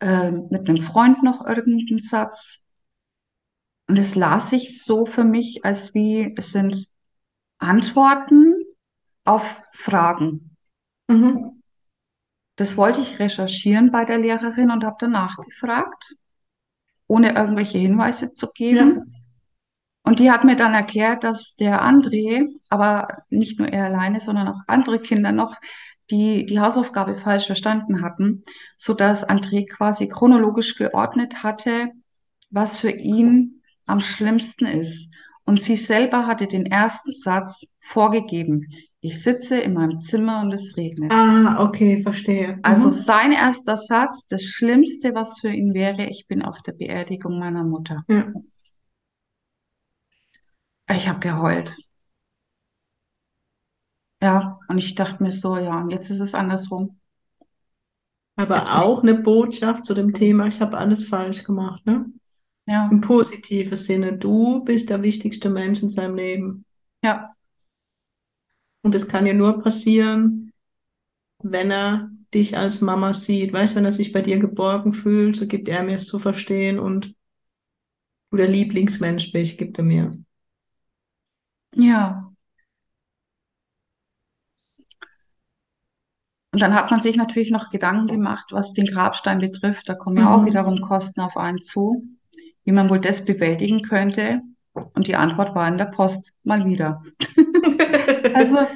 äh, mit einem Freund noch irgendein Satz. Und es las sich so für mich, als wie es sind Antworten auf Fragen. Mhm. Das wollte ich recherchieren bei der Lehrerin und habe danach gefragt, ohne irgendwelche Hinweise zu geben. Und die hat mir dann erklärt, dass der André, aber nicht nur er alleine, sondern auch andere Kinder noch, die die Hausaufgabe falsch verstanden hatten, sodass André quasi chronologisch geordnet hatte, was für ihn am schlimmsten ist. Und sie selber hatte den ersten Satz vorgegeben. Ich sitze in meinem Zimmer und es regnet. Ah, okay, verstehe. Also Mhm. sein erster Satz, das Schlimmste, was für ihn wäre, ich bin auf der Beerdigung meiner Mutter. Ja. Ich habe geheult. Ja, und ich dachte mir so, ja, und jetzt ist es andersrum. Aber Jetzt auch eine Botschaft zu dem Thema, ich habe alles falsch gemacht, ne? Ja, Im positiven Sinne, du bist der wichtigste Mensch in seinem Leben. ja, Und es kann ja nur passieren, wenn er dich als Mama sieht. Weißt, wenn er sich bei dir geborgen fühlt, so gibt er mir es zu verstehen und du der Lieblingsmensch bist, gibt er mir. ja. Und dann hat man sich natürlich noch Gedanken gemacht, was den Grabstein betrifft. Da kommen ja auch Mhm. wiederum Kosten auf einen zu, wie man wohl das bewältigen könnte. Und die Antwort war in der Post mal wieder. Also,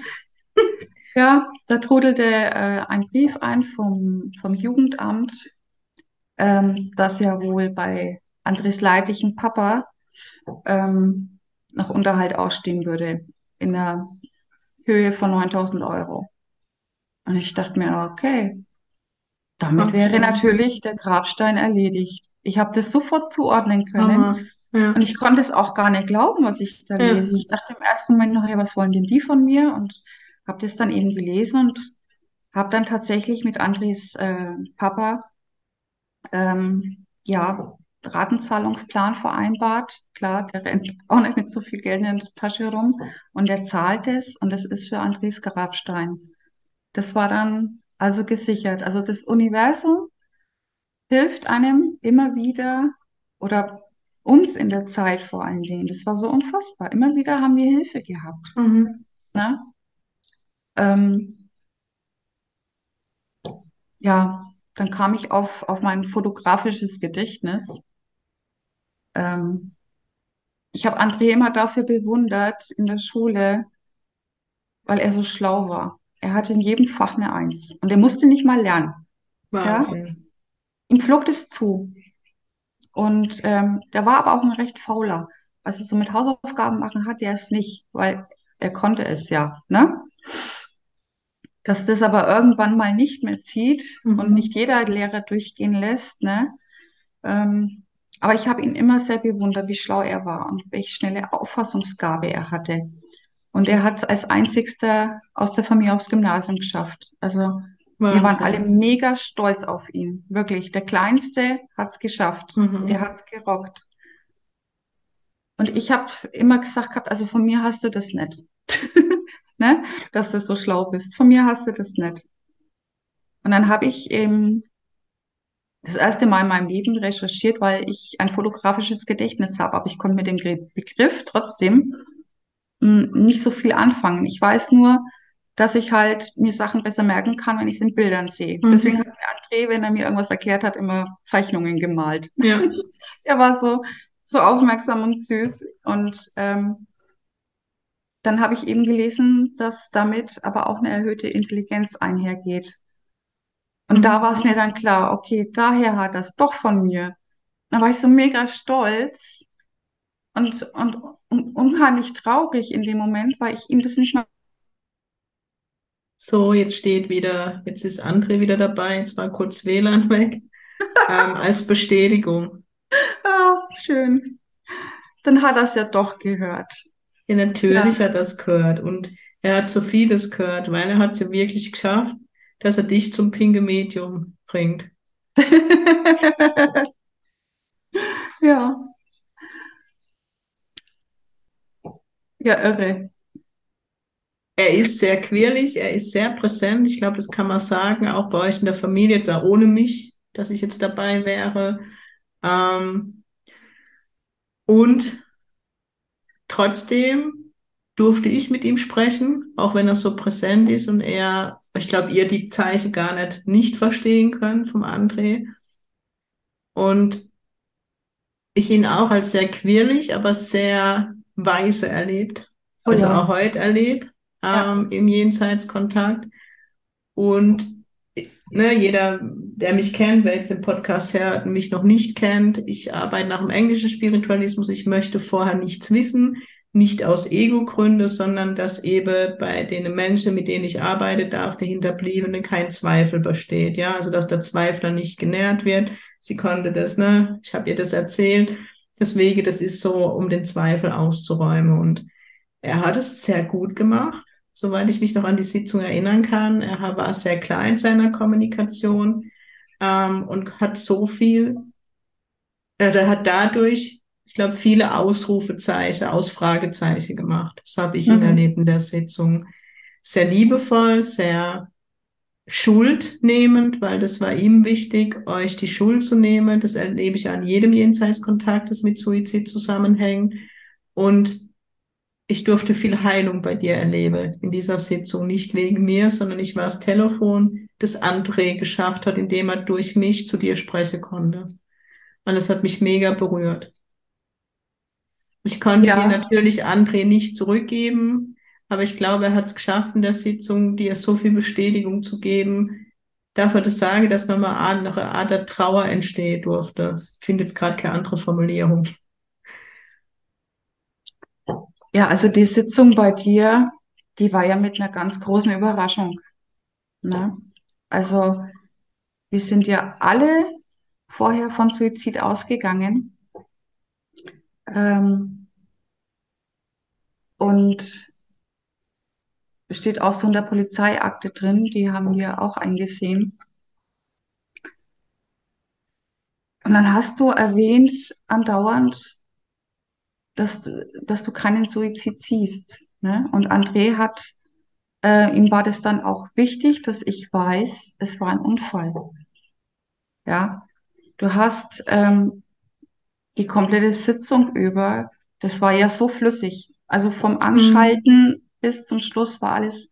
ja, da trudelte äh, ein Brief ein vom, vom Jugendamt, ähm, dass ja wohl bei Andres leiblichen Papa ähm, noch Unterhalt ausstehen würde in der Höhe von 9000 Euro. Und ich dachte mir, okay, damit wäre natürlich der Grabstein erledigt. Ich habe das sofort zuordnen können. Hammer. Ja. Und ich konnte es auch gar nicht glauben, was ich da Ja. lese. Ich dachte im ersten Moment noch, ja, was wollen denn die von mir? Und habe das dann eben gelesen und habe dann tatsächlich mit Andres äh, Papa ähm, ja Ratenzahlungsplan vereinbart. Klar, der rennt auch nicht mit so viel Geld in der Tasche rum und er zahlt es und das ist für Andres Grabstein. Das war dann also gesichert. Also das Universum hilft einem immer wieder oder uns in der Zeit vor allen Dingen. Das war so unfassbar. Immer wieder haben wir Hilfe gehabt. Mhm. Ne? Ähm, ja, dann kam ich auf, auf mein fotografisches Gedächtnis. Ähm, ich habe André immer dafür bewundert in der Schule, weil er so schlau war. Er hatte in jedem Fach eine Eins und er musste nicht mal lernen. Ja? Ihm flog das zu. Und ähm, der war aber auch ein recht fauler. Also so mit Hausaufgaben machen hat er es nicht, weil er konnte es ja, ne? Dass das aber irgendwann mal nicht mehr zieht und Mhm. nicht jeder Lehrer durchgehen lässt, ne? Ähm, aber ich habe ihn immer sehr bewundert, wie schlau er war und welche schnelle Auffassungsgabe er hatte. Und er hat es als einzigster aus der Familie aufs Gymnasium geschafft. Also wir waren alle Wahnsinn. mega stolz auf ihn. Wirklich. Der Kleinste hat es geschafft. Der Mhm. hat es gerockt. Und ich habe immer gesagt gehabt, also von mir hast du das nicht. Ne? Dass du so schlau bist. Von mir hast du das nicht. Und dann habe ich eben das erste Mal in meinem Leben recherchiert, weil ich ein fotografisches Gedächtnis habe, aber ich konnte mit dem Begriff trotzdem mh, nicht so viel anfangen. Ich weiß nur, dass ich halt mir Sachen besser merken kann, wenn ich es in Bildern sehe. Deswegen Mhm. hat mir André, wenn er mir irgendwas erklärt hat, immer Zeichnungen gemalt. Ja. Er war so, so aufmerksam und süß. Und ähm, dann habe ich eben gelesen, dass damit aber auch eine erhöhte Intelligenz einhergeht. Und da war es Mhm. mir dann klar, okay, daher hat es doch von mir. Da war ich so mega stolz und, und, und unheimlich traurig in dem Moment, weil ich ihm das nicht mal. So, jetzt steht wieder, jetzt ist André wieder dabei, jetzt war kurz WLAN weg, ähm, als Bestätigung. Ah, schön. Dann hat er es ja doch gehört. Ja, Ja. natürlich hat er es gehört und er hat so vieles gehört, weil er hat es ja wirklich geschafft, dass er dich zum pinke Medium bringt. Ja, ja, irre. Er ist sehr quirlig, er ist sehr präsent. Ich glaube, das kann man sagen, auch bei euch in der Familie, jetzt auch ohne mich, dass ich jetzt dabei wäre. Ähm, und trotzdem durfte ich mit ihm sprechen, auch wenn er so präsent ist und er, ich glaube, ihr die Zeichen gar nicht nicht verstehen könnt vom André. Und ich ihn auch als sehr quirlig, aber sehr weise erlebt. Oh Also ja, auch heute erlebt, ja. ähm, im Jenseitskontakt. Und ne, jeder, der mich kennt, wer jetzt den Podcast hört mich noch nicht kennt, ich arbeite nach dem englischen Spiritualismus. Ich möchte vorher nichts wissen, nicht aus Ego-Gründe, sondern dass eben bei den Menschen, mit denen ich arbeite, darf der Hinterbliebene kein Zweifel besteht. Ja, also dass der Zweifler nicht genährt wird. Sie konnte das, ne? Ich habe ihr das erzählt. Deswegen, das ist so, um den Zweifel auszuräumen. Und er hat es sehr gut gemacht, soweit ich mich noch an die Sitzung erinnern kann. Er war sehr klar in seiner Kommunikation ähm, und hat so viel, er hat dadurch, ich glaube, viele Ausrufezeichen, Ausfragezeichen gemacht. Das habe ich Mhm. erlebt in der Sitzung. Sehr liebevoll, sehr schuldnehmend, weil das war ihm wichtig, euch die Schuld zu nehmen. Das erlebe ich an jedem Jenseitskontakt, das mit Suizid zusammenhängt. Und ich durfte viel Heilung bei dir erleben in dieser Sitzung, nicht wegen mir, sondern ich war das Telefon, das André geschafft hat, indem er durch mich zu dir sprechen konnte. Und das hat mich mega berührt. Ich konnte dir Ja, natürlich André nicht zurückgeben, aber ich glaube, er hat es geschafft in der Sitzung, dir so viel Bestätigung zu geben. Dafür das sage, dass nochmal eine Art der Trauer entstehen durfte. Ich finde jetzt gerade keine andere Formulierung. Ja, also die Sitzung bei dir, die war ja mit einer ganz großen Überraschung. Ne? Also wir sind ja alle vorher von Suizid ausgegangen. Ähm, und steht auch so in der Polizeiakte drin, die haben wir auch eingesehen. Und dann hast du erwähnt andauernd, dass, du- dass du keinen Suizid siehst. Ne? Und André hat, äh, ihm war das dann auch wichtig, dass ich weiß, es war ein Unfall. Ja, du hast ähm, die komplette Sitzung über, das war ja so flüssig. Also vom Mhm. Anschalten bis zum Schluss war alles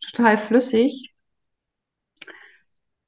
total flüssig.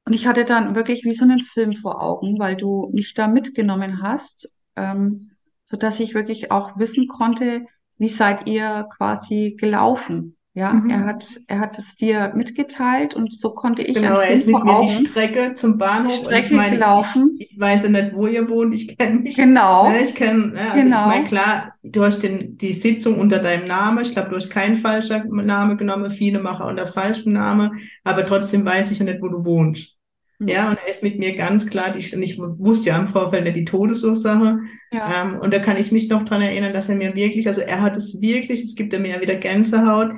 Und ich hatte dann wirklich wie so einen Film vor Augen, weil du mich da mitgenommen hast, ähm, so dass ich wirklich auch wissen konnte, wie seid ihr quasi gelaufen, Ja, Mhm. er hat, er hat es dir mitgeteilt und so konnte ich Genau, er ist mit mir die Augen. Strecke zum Bahnhof und ich Strecke meine, ich, gelaufen. ich weiß ja nicht, wo ihr wohnt, ich kenne mich. Genau, Ne, ich kenne, ne, also ich meine, genau. klar, du hast den, die Sitzung unter deinem Namen. Ich glaube, du hast keinen falschen Namen genommen. Viele machen unter falschem Namen, aber trotzdem weiß ich ja nicht, wo du wohnst. Hm. Ja, und er ist mit mir ganz klar, die, ich wusste ja im Vorfeld die Todesursache. Ja, Ähm, und da kann ich mich noch dran erinnern, dass er mir wirklich, also er hat es wirklich, es gibt er mir ja wieder Gänsehaut,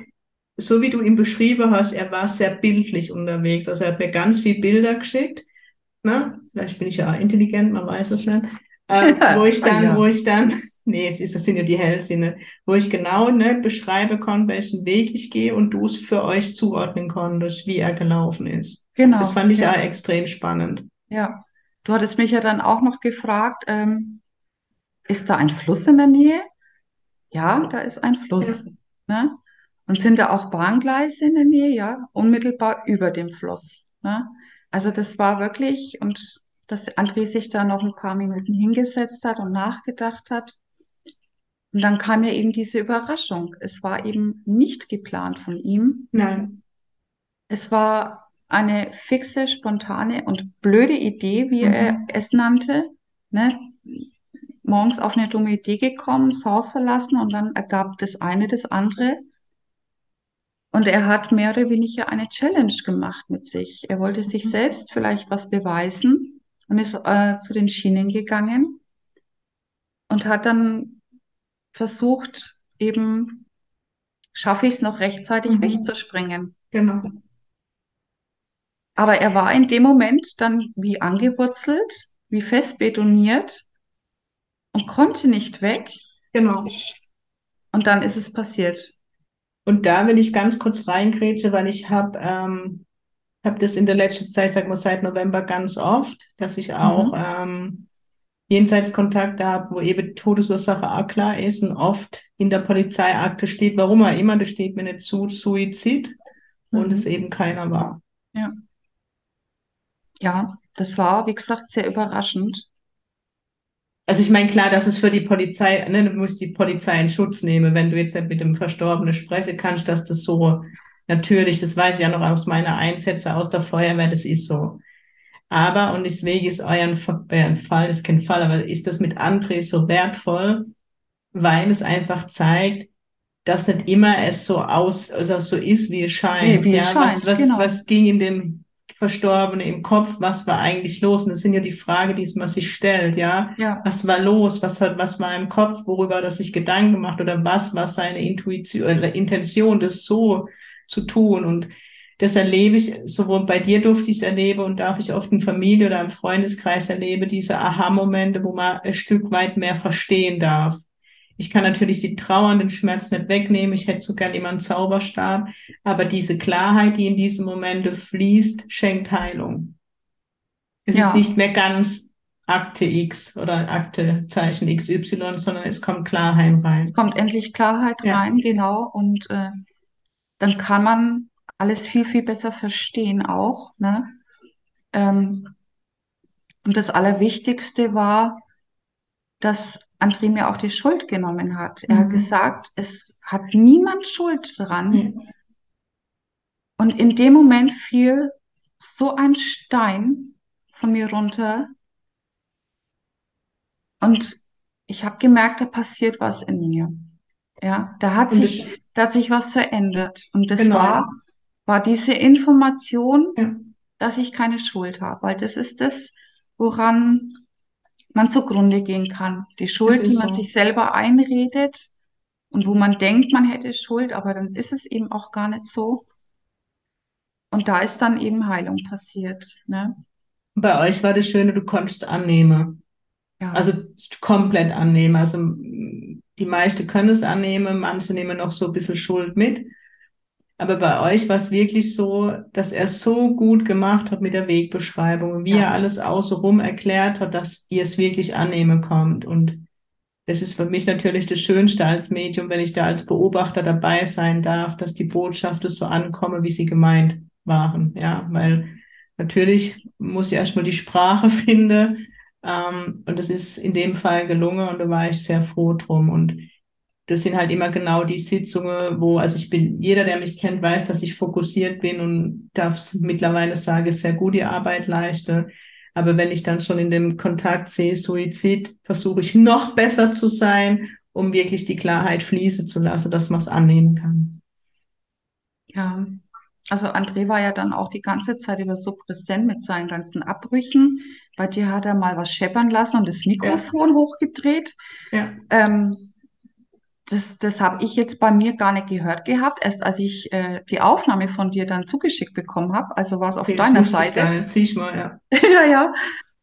so wie du ihn beschrieben hast, er war sehr bildlich unterwegs. Also er hat mir ganz viel Bilder geschickt. Ne? Vielleicht bin ich ja auch intelligent, man weiß es nicht. Ähm, wo ich dann, Ja. wo ich dann, nee, es ist, das sind ja die Hellsinne, wo ich genau ne, beschreiben konnte, welchen Weg ich gehe und du es für euch zuordnen konntest, wie er gelaufen ist. genau. Das fand ich Ja, auch extrem spannend. ja. Du hattest mich ja dann auch noch gefragt, ähm, ist da ein Fluss in der Nähe? Ja, da ist ein Ja. Fluss. Ne? Und sind da auch Bahngleise in der Nähe? Ja, unmittelbar über dem Fluss. Ne? Also das war wirklich, und dass André sich da noch ein paar Minuten hingesetzt hat und nachgedacht hat. Und dann kam ja eben diese Überraschung. Es war eben nicht geplant von ihm. Nein. Es war eine fixe, spontane und blöde Idee, wie er Mhm. es nannte. Ne? Morgens auf eine dumme Idee gekommen, das Haus verlassen und dann ergab das eine das andere. Und er hat mehr oder weniger eine Challenge gemacht mit sich. Er wollte sich Mhm. selbst vielleicht was beweisen und ist äh, zu den Schienen gegangen und hat dann versucht, eben, schaffe ich es noch rechtzeitig Mhm. wegzuspringen. Genau. Aber er war in dem Moment dann wie angewurzelt, wie fest betoniert und konnte nicht weg. Genau. Und dann ist es passiert. Und da will ich ganz kurz reingrätschen, weil ich habe ähm, hab das in der letzten Zeit, sag mal seit November ganz oft, dass ich auch Mhm. ähm, Jenseitskontakte habe, wo eben Todesursache auch klar ist und oft in der Polizeiakte steht, warum auch immer, das steht mir nicht zu, Suizid und es Mhm. eben keiner war. Ja. Ja, das war, wie gesagt, sehr überraschend. Also ich meine, klar, dass es für die Polizei, ne, du musst die Polizei in Schutz nehmen, wenn du jetzt nicht mit dem Verstorbenen sprechen kannst, dass das so natürlich, das weiß ich ja noch aus meiner Einsätze aus der Feuerwehr, das ist so. Aber, und deswegen ist euren, euren Fall, ist kein Fall, aber ist das mit André so wertvoll, weil es einfach zeigt, dass nicht immer es so aus, also so ist, wie es scheint. Wie, wie es Ja, was, scheint, was, genau. was ging in dem Verstorbenen im Kopf? Was war eigentlich los? Und das sind ja die Fragen, die man sich stellt, ja. Ja, Was war los? Was hat, was war im Kopf? Worüber hat er sich Gedanken gemacht? Oder was war seine Intuition, oder Intention, das so zu tun? Und das erlebe ich, sowohl bei dir durfte ich es erleben und darf ich oft in Familie oder im Freundeskreis erlebe, diese Aha-Momente, wo man ein Stück weit mehr verstehen darf. Ich kann natürlich die Trauer und den Schmerz nicht wegnehmen. Ich hätte so gern immer einen Zauberstab. Aber diese Klarheit, die in diesen Momente fließt, schenkt Heilung. Es ist ja, nicht mehr ganz Akte X oder Akte Zeichen XY, sondern es kommt Klarheit es rein. kommt endlich Klarheit Ja, rein, genau. Und äh, dann kann man alles viel, viel besser verstehen auch, ne? Ähm, und das Allerwichtigste war, dass André mir auch die Schuld genommen hat. Er hat mhm. gesagt, es hat niemand Schuld dran. Nee. Und in dem Moment fiel so ein Stein von mir runter und ich habe gemerkt, da passiert was in mir. Ja, da hat Und sich, da hat sich was verändert. Und das genau, war, war diese Information, ja, dass ich keine Schuld habe, weil das ist das, woran man zugrunde gehen kann. Die Schuld, die man so. sich selber einredet und wo man denkt, man hätte Schuld, aber dann ist es eben auch gar nicht so. Und da ist dann eben Heilung passiert, ne? Bei euch war das Schöne, du konntest annehmen. Ja, Also komplett annehmen. Also die meisten können es annehmen, manche nehmen noch so ein bisschen Schuld mit. Aber bei euch war es wirklich so, dass er so gut gemacht hat mit der Wegbeschreibung, wie er ja, alles außenrum erklärt hat, dass ihr es wirklich annehmen kommt. Und das ist für mich natürlich das Schönste als Medium, wenn ich da als Beobachter dabei sein darf, dass die Botschaften so ankommen, wie sie gemeint waren. Ja, weil natürlich muss ich erstmal die Sprache finden. Ähm, und das ist in dem Fall gelungen und da war ich sehr froh drum. Und das sind halt immer genau die Sitzungen, wo, also ich bin, jeder, der mich kennt, weiß, dass ich fokussiert bin und darf mittlerweile sagen, sehr gut die Arbeit leiste. Aber wenn ich dann schon in dem Kontakt sehe, Suizid, versuche ich noch besser zu sein, um wirklich die Klarheit fließen zu lassen, dass man es annehmen kann. Ja, also André war ja dann auch die ganze Zeit über so präsent mit seinen ganzen Abbrüchen. Bei dir hat er mal was scheppern lassen und das Mikrofon ja. hochgedreht. Ja. Ähm, das, das habe ich jetzt bei mir gar nicht gehört gehabt, erst als ich äh, die Aufnahme von dir dann zugeschickt bekommen habe. Also war es auf okay, deiner Seite. Zieh ich mal, ja. ja, ja.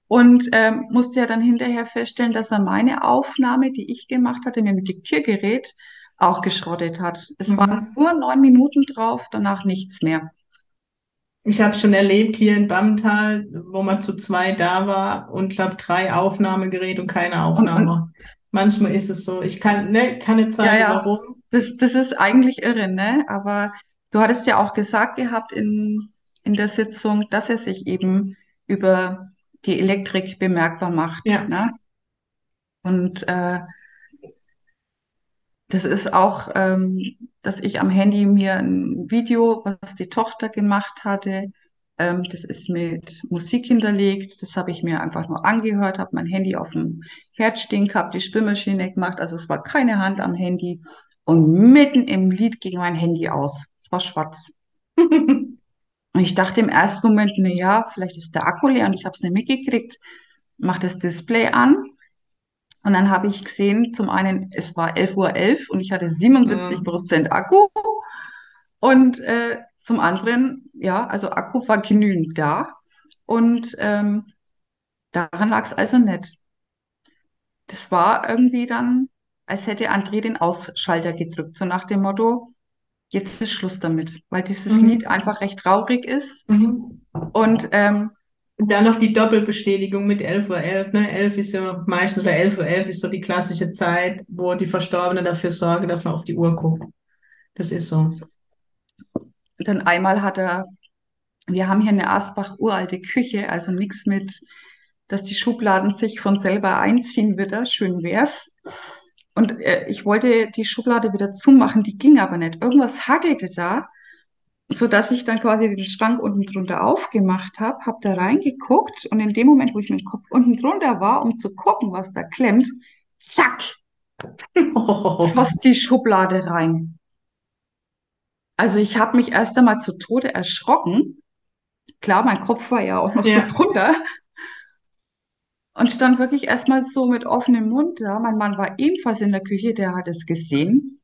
Und ähm, musste ja dann hinterher feststellen, dass er meine Aufnahme, die ich gemacht hatte mit dem Diktiergerät, auch geschrottet hat. Es mhm. waren nur neun Minuten drauf, danach nichts mehr. Ich habe schon erlebt hier in Bammental, wo man zu zwei da war und glaube drei Aufnahmegeräte und keine Aufnahme. Und, und, Manchmal ist es so. Ich kann, ne, kann nicht sagen, ja, ja. warum. Das, das ist eigentlich irre, ne? Aber du hattest ja auch gesagt gehabt in, in der Sitzung, dass er sich eben über die Elektrik bemerkbar macht. Ja. Ne? Und äh, das ist auch, ähm, dass ich am Handy mir ein Video, was die Tochter gemacht hatte, ähm, das ist mit Musik hinterlegt. Das habe ich mir einfach nur angehört, habe mein Handy auf dem Herd stehen gehabt, die Spülmaschine gemacht. Also es war keine Hand am Handy. Und mitten im Lied ging mein Handy aus. Es war schwarz. und ich dachte im ersten Moment, na ja, vielleicht ist der Akku leer und ich habe es nicht mitgekriegt. Mach das Display an. Und dann habe ich gesehen, zum einen, es war 11.11 Uhr .11 und ich hatte 77 Prozent Akku. Und äh, zum anderen, ja, also Akku war genügend da und ähm, daran lag es also nicht. Das war irgendwie dann, als hätte André den Ausschalter gedrückt, so nach dem Motto, jetzt ist Schluss damit, weil dieses mhm. Lied einfach recht traurig ist. Mhm. Und ähm, dann noch die Doppelbestätigung mit 11.11 Uhr. 11, ne? 11 ist ja meistens, oder 11.11 Uhr 11 ist so die klassische Zeit, wo die Verstorbenen dafür sorgen, dass man auf die Uhr guckt. Das ist so. Dann einmal hat er, wir haben hier eine Asbach uralte Küche, also nichts mit, dass die Schubladen sich von selber einziehen wieder, schön wär's. Und äh, ich wollte die Schublade wieder zumachen, die ging aber nicht. Irgendwas hackelte da, so dass ich dann quasi den Schrank unten drunter aufgemacht habe, habe da reingeguckt und in dem Moment, wo ich mit dem Kopf unten drunter war, um zu gucken, was da klemmt, zack, oh. fast die Schublade rein. Also ich habe mich erst einmal zu Tode erschrocken. Klar, mein Kopf war ja auch noch ja. so drunter. Und stand wirklich erstmal so mit offenem Mund da. Mein Mann war ebenfalls in der Küche, der hat es gesehen.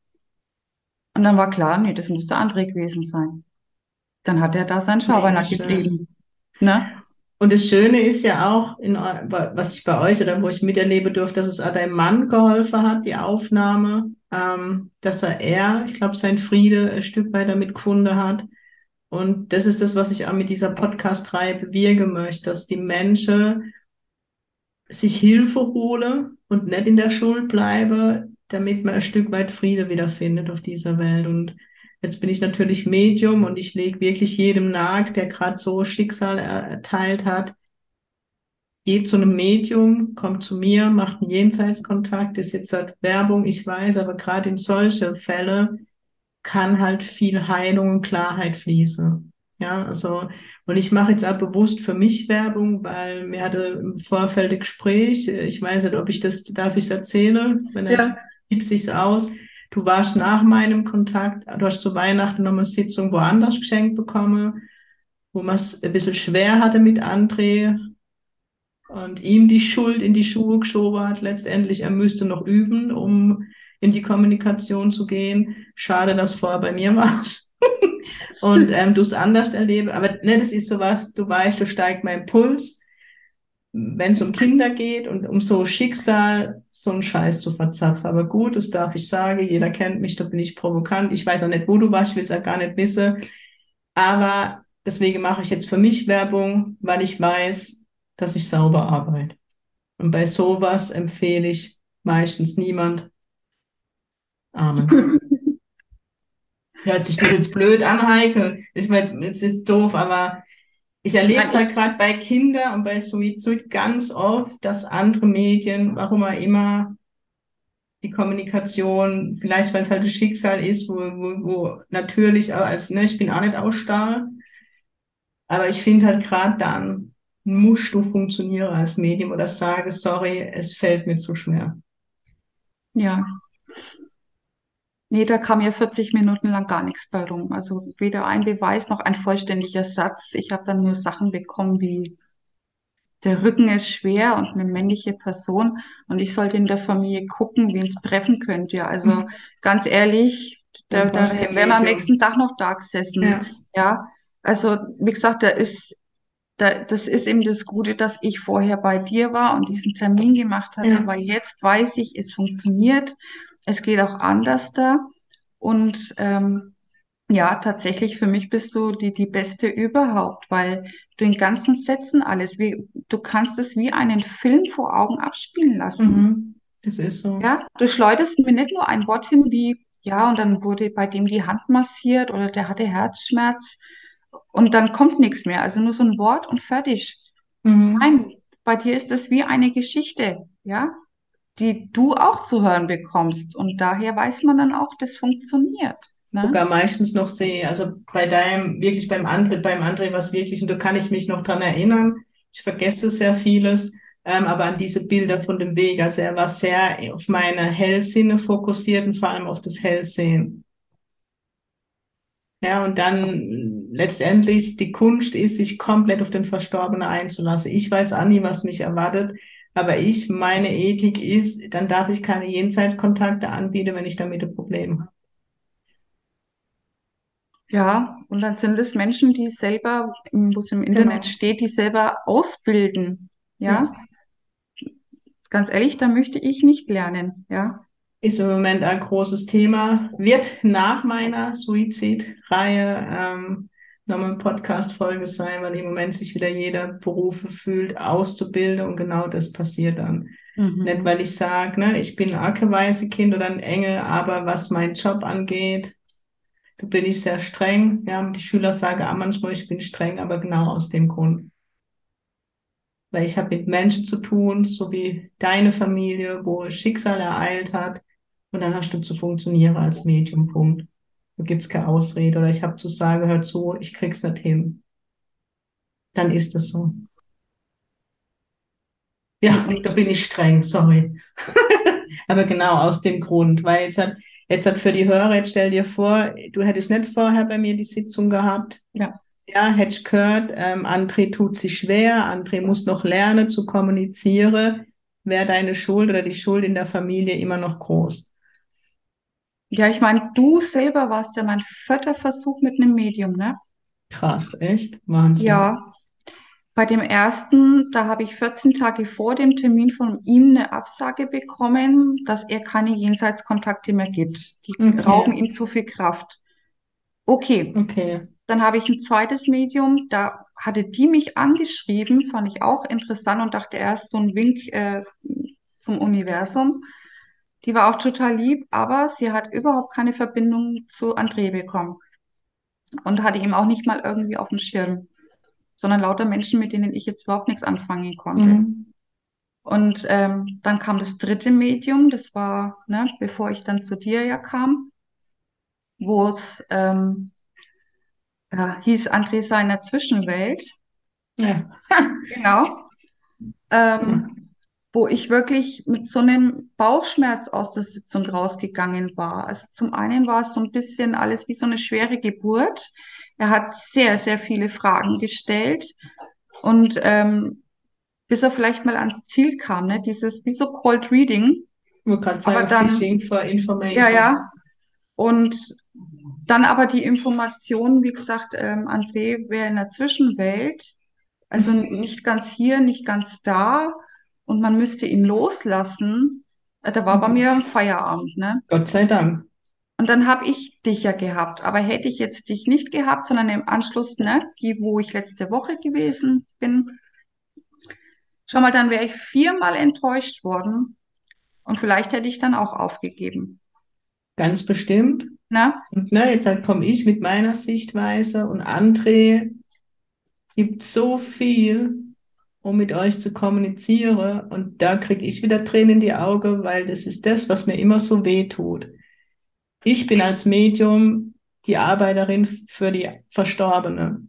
Und dann war klar, nee, das muss der André gewesen sein. Dann hat er da seinen Schabernack nee, getrieben. Ne? Und das Schöne ist ja auch, in, was ich bei euch oder wo ich miterlebe durfte, dass es auch dein Mann geholfen hat, die Aufnahme ähm, dass er er, ich glaube, sein Friede ein Stück weit damit gefunden hat. Und das ist das, was ich auch mit dieser Podcast-Reihe bewirken möchte, dass die Menschen sich Hilfe holen und nicht in der Schuld bleiben, damit man ein Stück weit Friede wiederfindet auf dieser Welt. Und jetzt bin ich natürlich Medium und ich lege wirklich jedem nahe, der gerade so Schicksal erteilt hat, geht zu einem Medium, kommt zu mir, macht einen Jenseitskontakt, ist jetzt halt Werbung, ich weiß, aber gerade in solche Fälle kann halt viel Heilung und Klarheit fließen. Ja, also, und ich mache jetzt auch bewusst für mich Werbung, weil mir hatte im Vorfeld ein Gespräch, ich weiß nicht, ob ich das, darf ich es erzählen? Wenn er ja. gibt sich's aus. Du warst nach meinem Kontakt, du hast zu Weihnachten noch eine Sitzung woanders geschenkt bekommen, wo man es ein bisschen schwer hatte mit André, und ihm die Schuld in die Schuhe geschoben hat. Letztendlich, er müsste noch üben, um in die Kommunikation zu gehen. Schade, dass vorher bei mir warst. und ähm, du es anders erlebst. Aber ne, das ist sowas, du weißt, du steigt mein Puls, wenn es um Kinder geht und um so Schicksal, so einen Scheiß zu verzapfen. Aber gut, das darf ich sagen, jeder kennt mich, da bin ich provokant. Ich weiß auch nicht, wo du warst, ich will es auch gar nicht wissen. Aber deswegen mache ich jetzt für mich Werbung, weil ich weiß, dass ich sauber arbeite. Und bei sowas empfehle ich meistens niemand. Amen. Hört sich das jetzt blöd an, Heike. Ich meine, es ist doof, aber ich erlebe es halt gerade bei Kindern und bei Suizid ganz oft, dass andere Medien, warum auch immer, die Kommunikation, vielleicht weil es halt das Schicksal ist, wo, wo, wo natürlich als, ne, ich bin auch nicht ausstarr, aber ich finde halt gerade dann musst du funktionieren als Medium oder sage, sorry, es fällt mir zu schwer. Ja. Nee, da kam ja 40 Minuten lang gar nichts bei rum. Also weder ein Beweis noch ein vollständiger Satz. Ich habe dann nur Sachen bekommen wie der Rücken ist schwer und eine männliche Person und ich sollte in der Familie gucken, wen es treffen könnte. Also mhm. ganz ehrlich, da, da wären wir am nächsten Tag noch da gesessen. Ja. ja. Also wie gesagt, da ist, da, das ist eben das Gute, dass ich vorher bei dir war und diesen Termin gemacht hatte, ja. weil jetzt weiß ich, es funktioniert, es geht auch anders da und ähm, ja, tatsächlich, für mich bist du die, die Beste überhaupt, weil du in ganzen Sätzen alles, wie, du kannst es wie einen Film vor Augen abspielen lassen. Mhm, das ist so. Ja, du schleuderst mir nicht nur ein Wort hin wie, ja, und dann wurde bei dem die Hand massiert oder der hatte Herzschmerz und dann kommt nichts mehr. Also nur so ein Wort und fertig. Mhm. Nein, bei dir ist das wie eine Geschichte, ja, die du auch zu hören bekommst. Und daher weiß man dann auch, das funktioniert ne? sogar meistens noch sehe. Also bei deinem, wirklich beim Antritt, beim Antritt was wirklich, und da kann ich mich noch dran erinnern. Ich vergesse sehr vieles, ähm, aber an diese Bilder von dem Weg. Also er war sehr auf meine Hellsinne fokussiert und vor allem auf das Hellsehen. Ja, und dann letztendlich die Kunst ist, sich komplett auf den Verstorbenen einzulassen. Ich weiß auch nie, was mich erwartet, aber ich, meine Ethik ist, dann darf ich keine Jenseitskontakte anbieten, wenn ich damit ein Problem habe. Ja, und dann sind es Menschen, die selber, wo es im Internet genau. steht, die selber ausbilden. Ja? ja. Ganz ehrlich, da möchte ich nicht lernen. Ja. Ist im Moment ein großes Thema. Wird nach meiner Suizidreihe ähm, nochmal eine Podcast-Folge sein, weil im Moment sich wieder jeder Berufe fühlt, auszubilden und genau das passiert dann. Mhm. Nicht, weil ich sage, ne, ich bin ein Kind oder ein Engel, aber was meinen Job angeht, da bin ich sehr streng. Ja, die Schüler sagen auch manchmal, ich bin streng, aber genau aus dem Grund. Weil ich habe mit Menschen zu tun, so wie deine Familie, wo Schicksal ereilt hat. Und dann hast du zu funktionieren als Medium, Punkt. Da gibt's keine Ausrede oder ich habe zu sagen, hör zu, ich krieg's nicht hin. Dann ist es so. Ja, da bin ich streng, sorry. aber genau aus dem Grund, weil jetzt hat, Jetzt hat für die Hörer, jetzt stell dir vor, du hättest nicht vorher bei mir die Sitzung gehabt. Ja. Ja, hättest gehört, ähm, André tut sich schwer, André muss noch lernen zu kommunizieren, wäre deine Schuld oder die Schuld in der Familie immer noch groß. Ja, ich meine, du selber warst ja mein vierter Versuch mit einem Medium, ne? Krass, echt? Wahnsinn. Ja, bei dem ersten, da habe ich 14 Tage vor dem Termin von ihm eine Absage bekommen, dass er keine Jenseitskontakte mehr gibt. Die okay. rauben ihm zu viel Kraft. Okay. Okay. Dann habe ich ein zweites Medium, da hatte die mich angeschrieben, fand ich auch interessant und dachte erst so ein Wink äh, vom Universum. Die war auch total lieb, aber sie hat überhaupt keine Verbindung zu André bekommen und hatte ihm auch nicht mal irgendwie auf dem Schirm sondern lauter Menschen, mit denen ich jetzt überhaupt nichts anfangen konnte. Mhm. Und ähm, dann kam das dritte Medium, das war, ne, bevor ich dann zu dir ja kam, wo es ähm, ja, hieß André sei in der Zwischenwelt. Ja. genau. Ähm, wo ich wirklich mit so einem Bauchschmerz aus der Sitzung rausgegangen war. Also zum einen war es so ein bisschen alles wie so eine schwere Geburt. Er hat sehr, sehr viele Fragen gestellt und ähm, bis er vielleicht mal ans Ziel kam, ne? dieses wie so Cold Reading. Man kann sagen, dann, Fishing for Information. Ja, ja. Und dann aber die Information, wie gesagt, ähm, André wäre in der Zwischenwelt, also mhm. nicht ganz hier, nicht ganz da und man müsste ihn loslassen. Äh, da war mhm. bei mir Feierabend, ne? Gott sei Dank. Und dann habe ich dich ja gehabt. Aber hätte ich jetzt dich nicht gehabt, sondern im Anschluss, ne, die, wo ich letzte Woche gewesen bin, schau mal, dann wäre ich viermal enttäuscht worden. Und vielleicht hätte ich dann auch aufgegeben. Ganz bestimmt. Na? Und ne, jetzt halt komme ich mit meiner Sichtweise und André gibt so viel. Um mit euch zu kommunizieren. Und da kriege ich wieder Tränen in die Augen, weil das ist das, was mir immer so weh tut. Ich bin als Medium die Arbeiterin für die Verstorbene.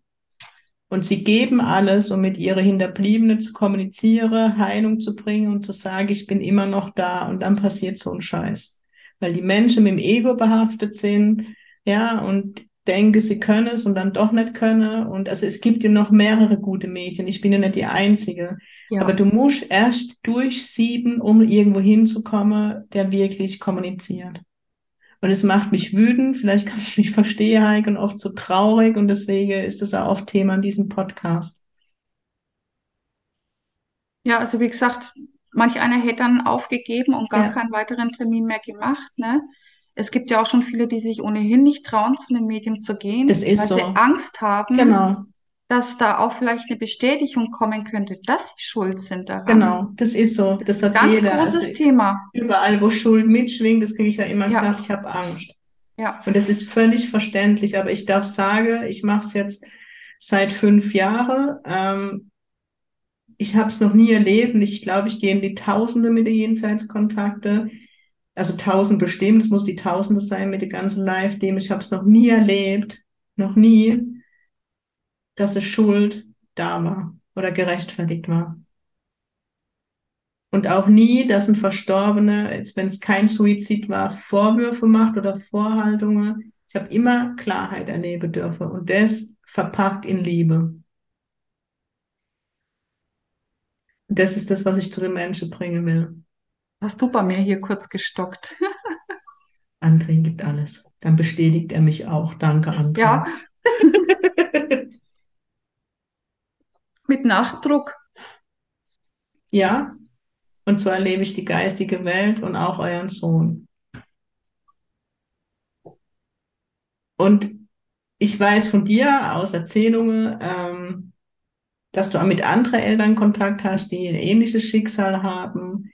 Und sie geben alles, um mit ihrer Hinterbliebene zu kommunizieren, Heilung zu bringen und zu sagen, ich bin immer noch da. Und dann passiert so ein Scheiß. Weil die Menschen mit dem Ego behaftet sind, ja, und denke, sie können es und dann doch nicht können. Und also es gibt ja noch mehrere gute Mädchen. Ich bin ja nicht die Einzige. Ja. Aber du musst erst durchsieben, um irgendwo hinzukommen, der wirklich kommuniziert. Und es macht mich wütend, vielleicht kann ich mich verstehen, Heike, und oft so traurig. Und deswegen ist das auch oft Thema in diesem Podcast. Ja, also wie gesagt, manch einer hätte dann aufgegeben und gar ja. keinen weiteren Termin mehr gemacht. Ne? Es gibt ja auch schon viele, die sich ohnehin nicht trauen, zu einem Medium zu gehen, das ist weil so. sie Angst haben, genau. dass da auch vielleicht eine Bestätigung kommen könnte, dass sie schuld sind daran. Genau, das ist so. Das, das hat ganz jeder. großes also Thema. Überall, wo Schuld mitschwingt, das kriege ich ja immer ja. gesagt, ich habe Angst. Ja. Und das ist völlig verständlich, aber ich darf sagen, ich mache es jetzt seit fünf Jahren. Ähm, ich habe es noch nie erlebt und ich glaube, ich gehe in die Tausende mit den Jenseitskontakte also tausend bestimmt, es muss die Tausende sein mit den ganzen Live-Themen. Ich habe es noch nie erlebt, noch nie, dass es Schuld da war oder gerechtfertigt war. Und auch nie, dass ein Verstorbener, wenn es kein Suizid war, Vorwürfe macht oder Vorhaltungen. Ich habe immer Klarheit erleben dürfen und das verpackt in Liebe. Und das ist das, was ich zu den Menschen bringen will. Hast du bei mir hier kurz gestockt? André gibt alles. Dann bestätigt er mich auch. Danke, André. Ja. Mit Nachdruck. Ja. Und so erlebe ich die geistige Welt und auch euren Sohn. Und ich weiß von dir aus Erzählungen, ähm, dass du auch mit anderen Eltern Kontakt hast, die ein ähnliches Schicksal haben,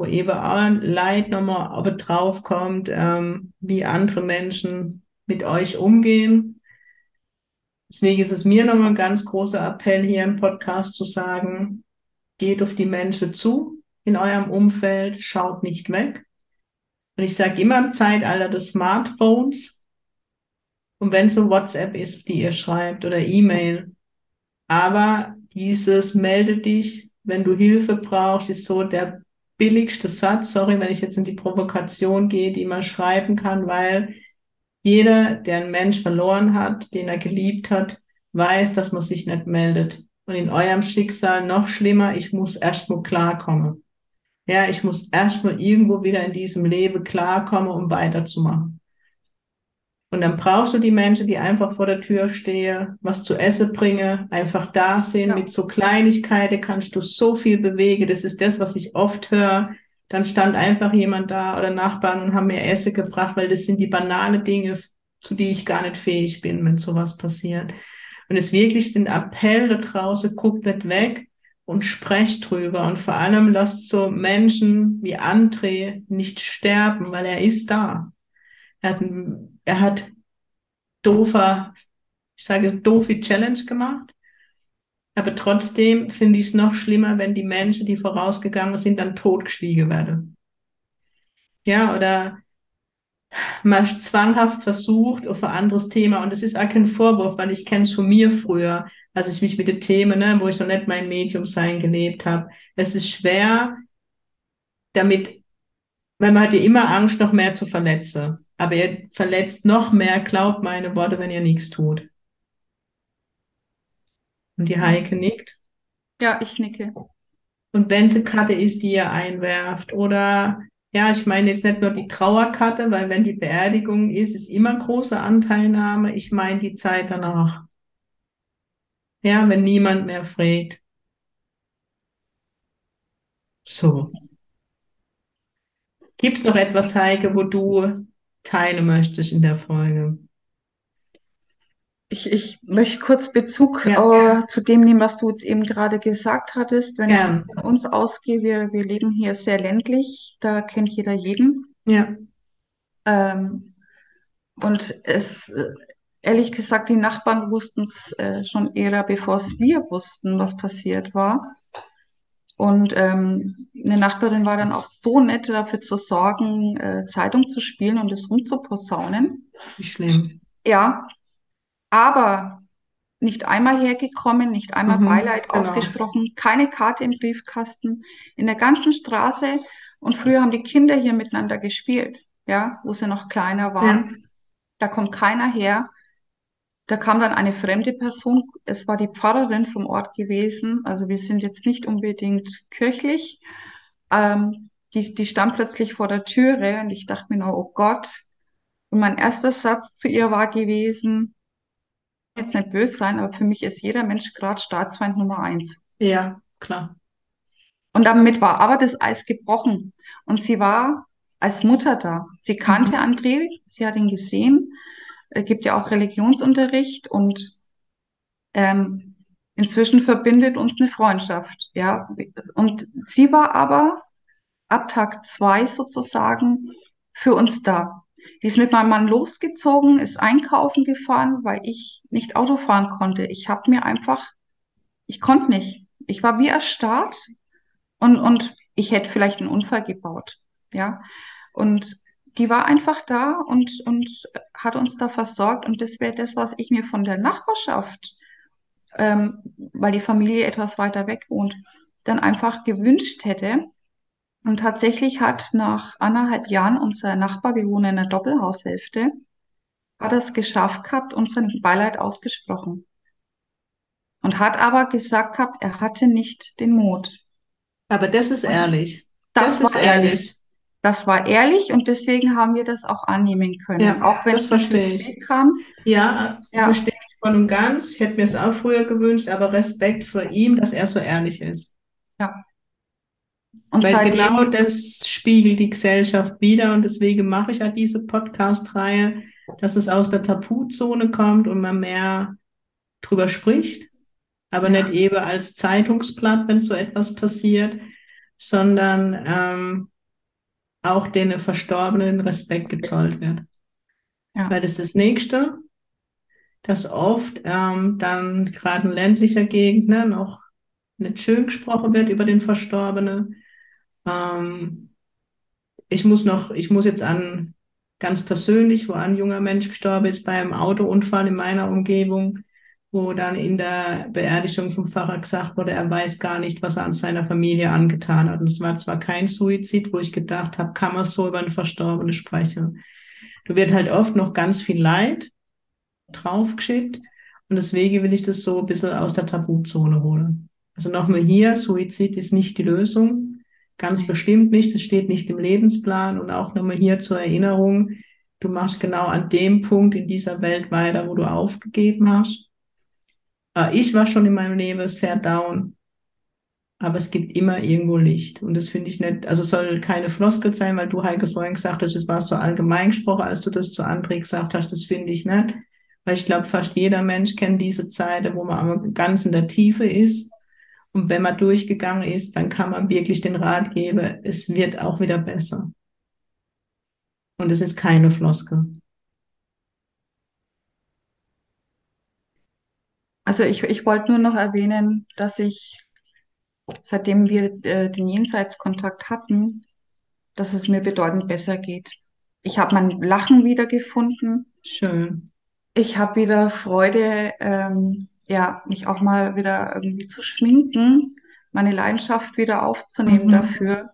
wo eben auch Leid nochmal aber drauf kommt, ähm, wie andere Menschen mit euch umgehen. Deswegen ist es mir nochmal ein ganz großer Appell hier im Podcast zu sagen, geht auf die Menschen zu in eurem Umfeld, schaut nicht weg. Und ich sage immer im Zeitalter des Smartphones, und wenn es so WhatsApp ist, die ihr schreibt oder E-Mail, aber dieses melde dich, wenn du Hilfe brauchst, ist so der billigste Satz, sorry, wenn ich jetzt in die Provokation gehe, die man schreiben kann, weil jeder, der einen Mensch verloren hat, den er geliebt hat, weiß, dass man sich nicht meldet. Und in eurem Schicksal noch schlimmer, ich muss erstmal klarkommen. Ja, ich muss erstmal irgendwo wieder in diesem Leben klarkommen, um weiterzumachen. Und dann brauchst du die Menschen, die einfach vor der Tür stehen, was zu essen bringen, einfach da sind. Ja. Mit so Kleinigkeiten kannst du so viel bewegen. Das ist das, was ich oft höre. Dann stand einfach jemand da oder Nachbarn und haben mir Essen gebracht, weil das sind die banale Dinge, zu die ich gar nicht fähig bin, wenn sowas passiert. Und es wirklich den Appell da draußen, guckt nicht weg und sprecht drüber. Und vor allem lasst so Menschen wie André nicht sterben, weil er ist da. Er hat, er hat doofer, ich sage doofe Challenge gemacht. Aber trotzdem finde ich es noch schlimmer, wenn die Menschen, die vorausgegangen sind, dann totgeschwiegen werden. Ja, oder man zwanghaft versucht auf ein anderes Thema. Und das ist auch kein Vorwurf, weil ich kenne es von mir früher, als ich mich mit den Themen, ne, wo ich noch nicht mein Medium sein gelebt habe. Es ist schwer, damit weil man hat ja immer Angst, noch mehr zu verletzen. Aber ihr verletzt noch mehr, glaubt meine Worte, wenn ihr nichts tut. Und die Heike nickt. Ja, ich nicke. Und wenn es eine Karte ist, die ihr einwerft, oder ja, ich meine jetzt nicht nur die Trauerkarte, weil wenn die Beerdigung ist, ist immer große Anteilnahme. Ich meine die Zeit danach. Ja, wenn niemand mehr fragt. So. Gibt es noch etwas, Heike, wo du teilen möchtest in der Folge? Ich, ich möchte kurz Bezug ja. äh, zu dem nehmen, was du jetzt eben gerade gesagt hattest. Wenn Gern. ich von uns ausgehe, wir, wir leben hier sehr ländlich, da kennt jeder jeden. Ja. Ähm, und es, äh, ehrlich gesagt, die Nachbarn wussten es äh, schon eher, bevor es wir wussten, was passiert war. Und ähm, eine Nachbarin war dann auch so nett, dafür zu sorgen, äh, Zeitung zu spielen und es rumzuposaunen. Wie schlimm. Ja, aber nicht einmal hergekommen, nicht einmal Mhm, Beileid genau. ausgesprochen, keine Karte im Briefkasten, in der ganzen Straße. Und früher haben die Kinder hier miteinander gespielt, ja, wo sie noch kleiner waren. Da kommt keiner her. Da kam dann eine fremde Person. Es war die Pfarrerin vom Ort gewesen. Also wir sind jetzt nicht unbedingt kirchlich. Ähm, die, die stand plötzlich vor der Türe und ich dachte mir nur, oh Gott. Und mein erster Satz zu ihr war gewesen, jetzt nicht böse sein, aber für mich ist jeder Mensch gerade Staatsfeind Nummer eins. Ja, klar. Und damit war aber das Eis gebrochen. Und sie war als Mutter da. Sie kannte Mhm. André, sie hat ihn gesehen, er gibt ja auch Religionsunterricht und ähm, inzwischen verbindet uns eine Freundschaft. Ja, und sie war aber ab Tag zwei sozusagen für uns da. Die ist mit meinem Mann losgezogen, ist einkaufen gefahren, weil ich nicht Auto fahren konnte. Ich habe mir einfach, ich konnte nicht. Ich war wie erstarrt und, und ich hätte vielleicht einen Unfall gebaut. Ja, und die war einfach da und, und hat uns da versorgt. Und das wäre das, was ich mir von der Nachbarschaft, ähm, weil die Familie etwas weiter weg wohnt, dann einfach gewünscht hätte. Und tatsächlich hat nach anderthalb Jahren unser Nachbar, wir wohnen in einer Doppelhaushälfte, hat es geschafft gehabt und sein Beileid ausgesprochen. Und hat aber gesagt gehabt, er hatte nicht den Mut. Aber das ist ehrlich. das Das ist ehrlich. ehrlich. Das war ehrlich und deswegen haben wir das auch annehmen können. Ja, Auch wenn das es verstehe natürlich ich. spät kam. Ja, Ja, verstehe ich voll und ganz. Ich hätte mir es auch früher gewünscht, aber Respekt vor ihm, dass er so ehrlich ist. ja. Und Weil genau das spiegelt die Gesellschaft wider und deswegen mache ich ja diese Podcast-Reihe, dass es aus der Tabuzone kommt und man mehr drüber spricht, aber ja, nicht eben als Zeitungsblatt, wenn so etwas passiert, sondern ähm, auch den Verstorbenen Respekt gezollt wird. ja, Weil das ist das Nächste, dass oft ähm, dann gerade in ländlicher Gegend ne, noch nicht schön gesprochen wird über den Verstorbenen. Ähm, ich muss noch, ich muss jetzt an ganz persönlich, wo ein junger Mensch gestorben ist bei einem Autounfall in meiner Umgebung, wo dann in der Beerdigung vom Pfarrer gesagt wurde, er weiß gar nicht, was er an seiner Familie angetan hat. Und es war zwar kein Suizid, wo ich gedacht habe, kann man so über einen Verstorbenen sprechen. Da wird halt oft noch ganz viel Leid draufgeschickt. Und deswegen will ich das so ein bisschen aus der Tabuzone holen. Also nochmal hier, Suizid ist nicht die Lösung. Ganz bestimmt nicht. Es steht nicht im Lebensplan. Und auch nochmal hier zur Erinnerung, du machst genau an dem Punkt in dieser Welt weiter, wo du aufgegeben hast. Äh, Ich war schon in meinem Leben sehr down, aber es gibt immer irgendwo Licht. Und das finde ich nicht, also soll keine Floskel sein, weil du, Heike, vorhin gesagt hast, das war so allgemein gesprochen, als du das zu André gesagt hast, das finde ich nicht. Weil ich glaube, fast jeder Mensch kennt diese Zeiten, wo man ganz in der Tiefe ist. Und wenn man durchgegangen ist, dann kann man wirklich den Rat geben, es wird auch wieder besser. Und es ist keine Floskel. Also ich, ich wollte nur noch erwähnen, dass ich, seitdem wir äh, den Jenseitskontakt hatten, dass es mir bedeutend besser geht. Ich habe mein Lachen wiedergefunden. Schön. Ich habe wieder Freude, ähm, ja, mich auch mal wieder irgendwie zu schminken, meine Leidenschaft wieder aufzunehmen Mhm. dafür.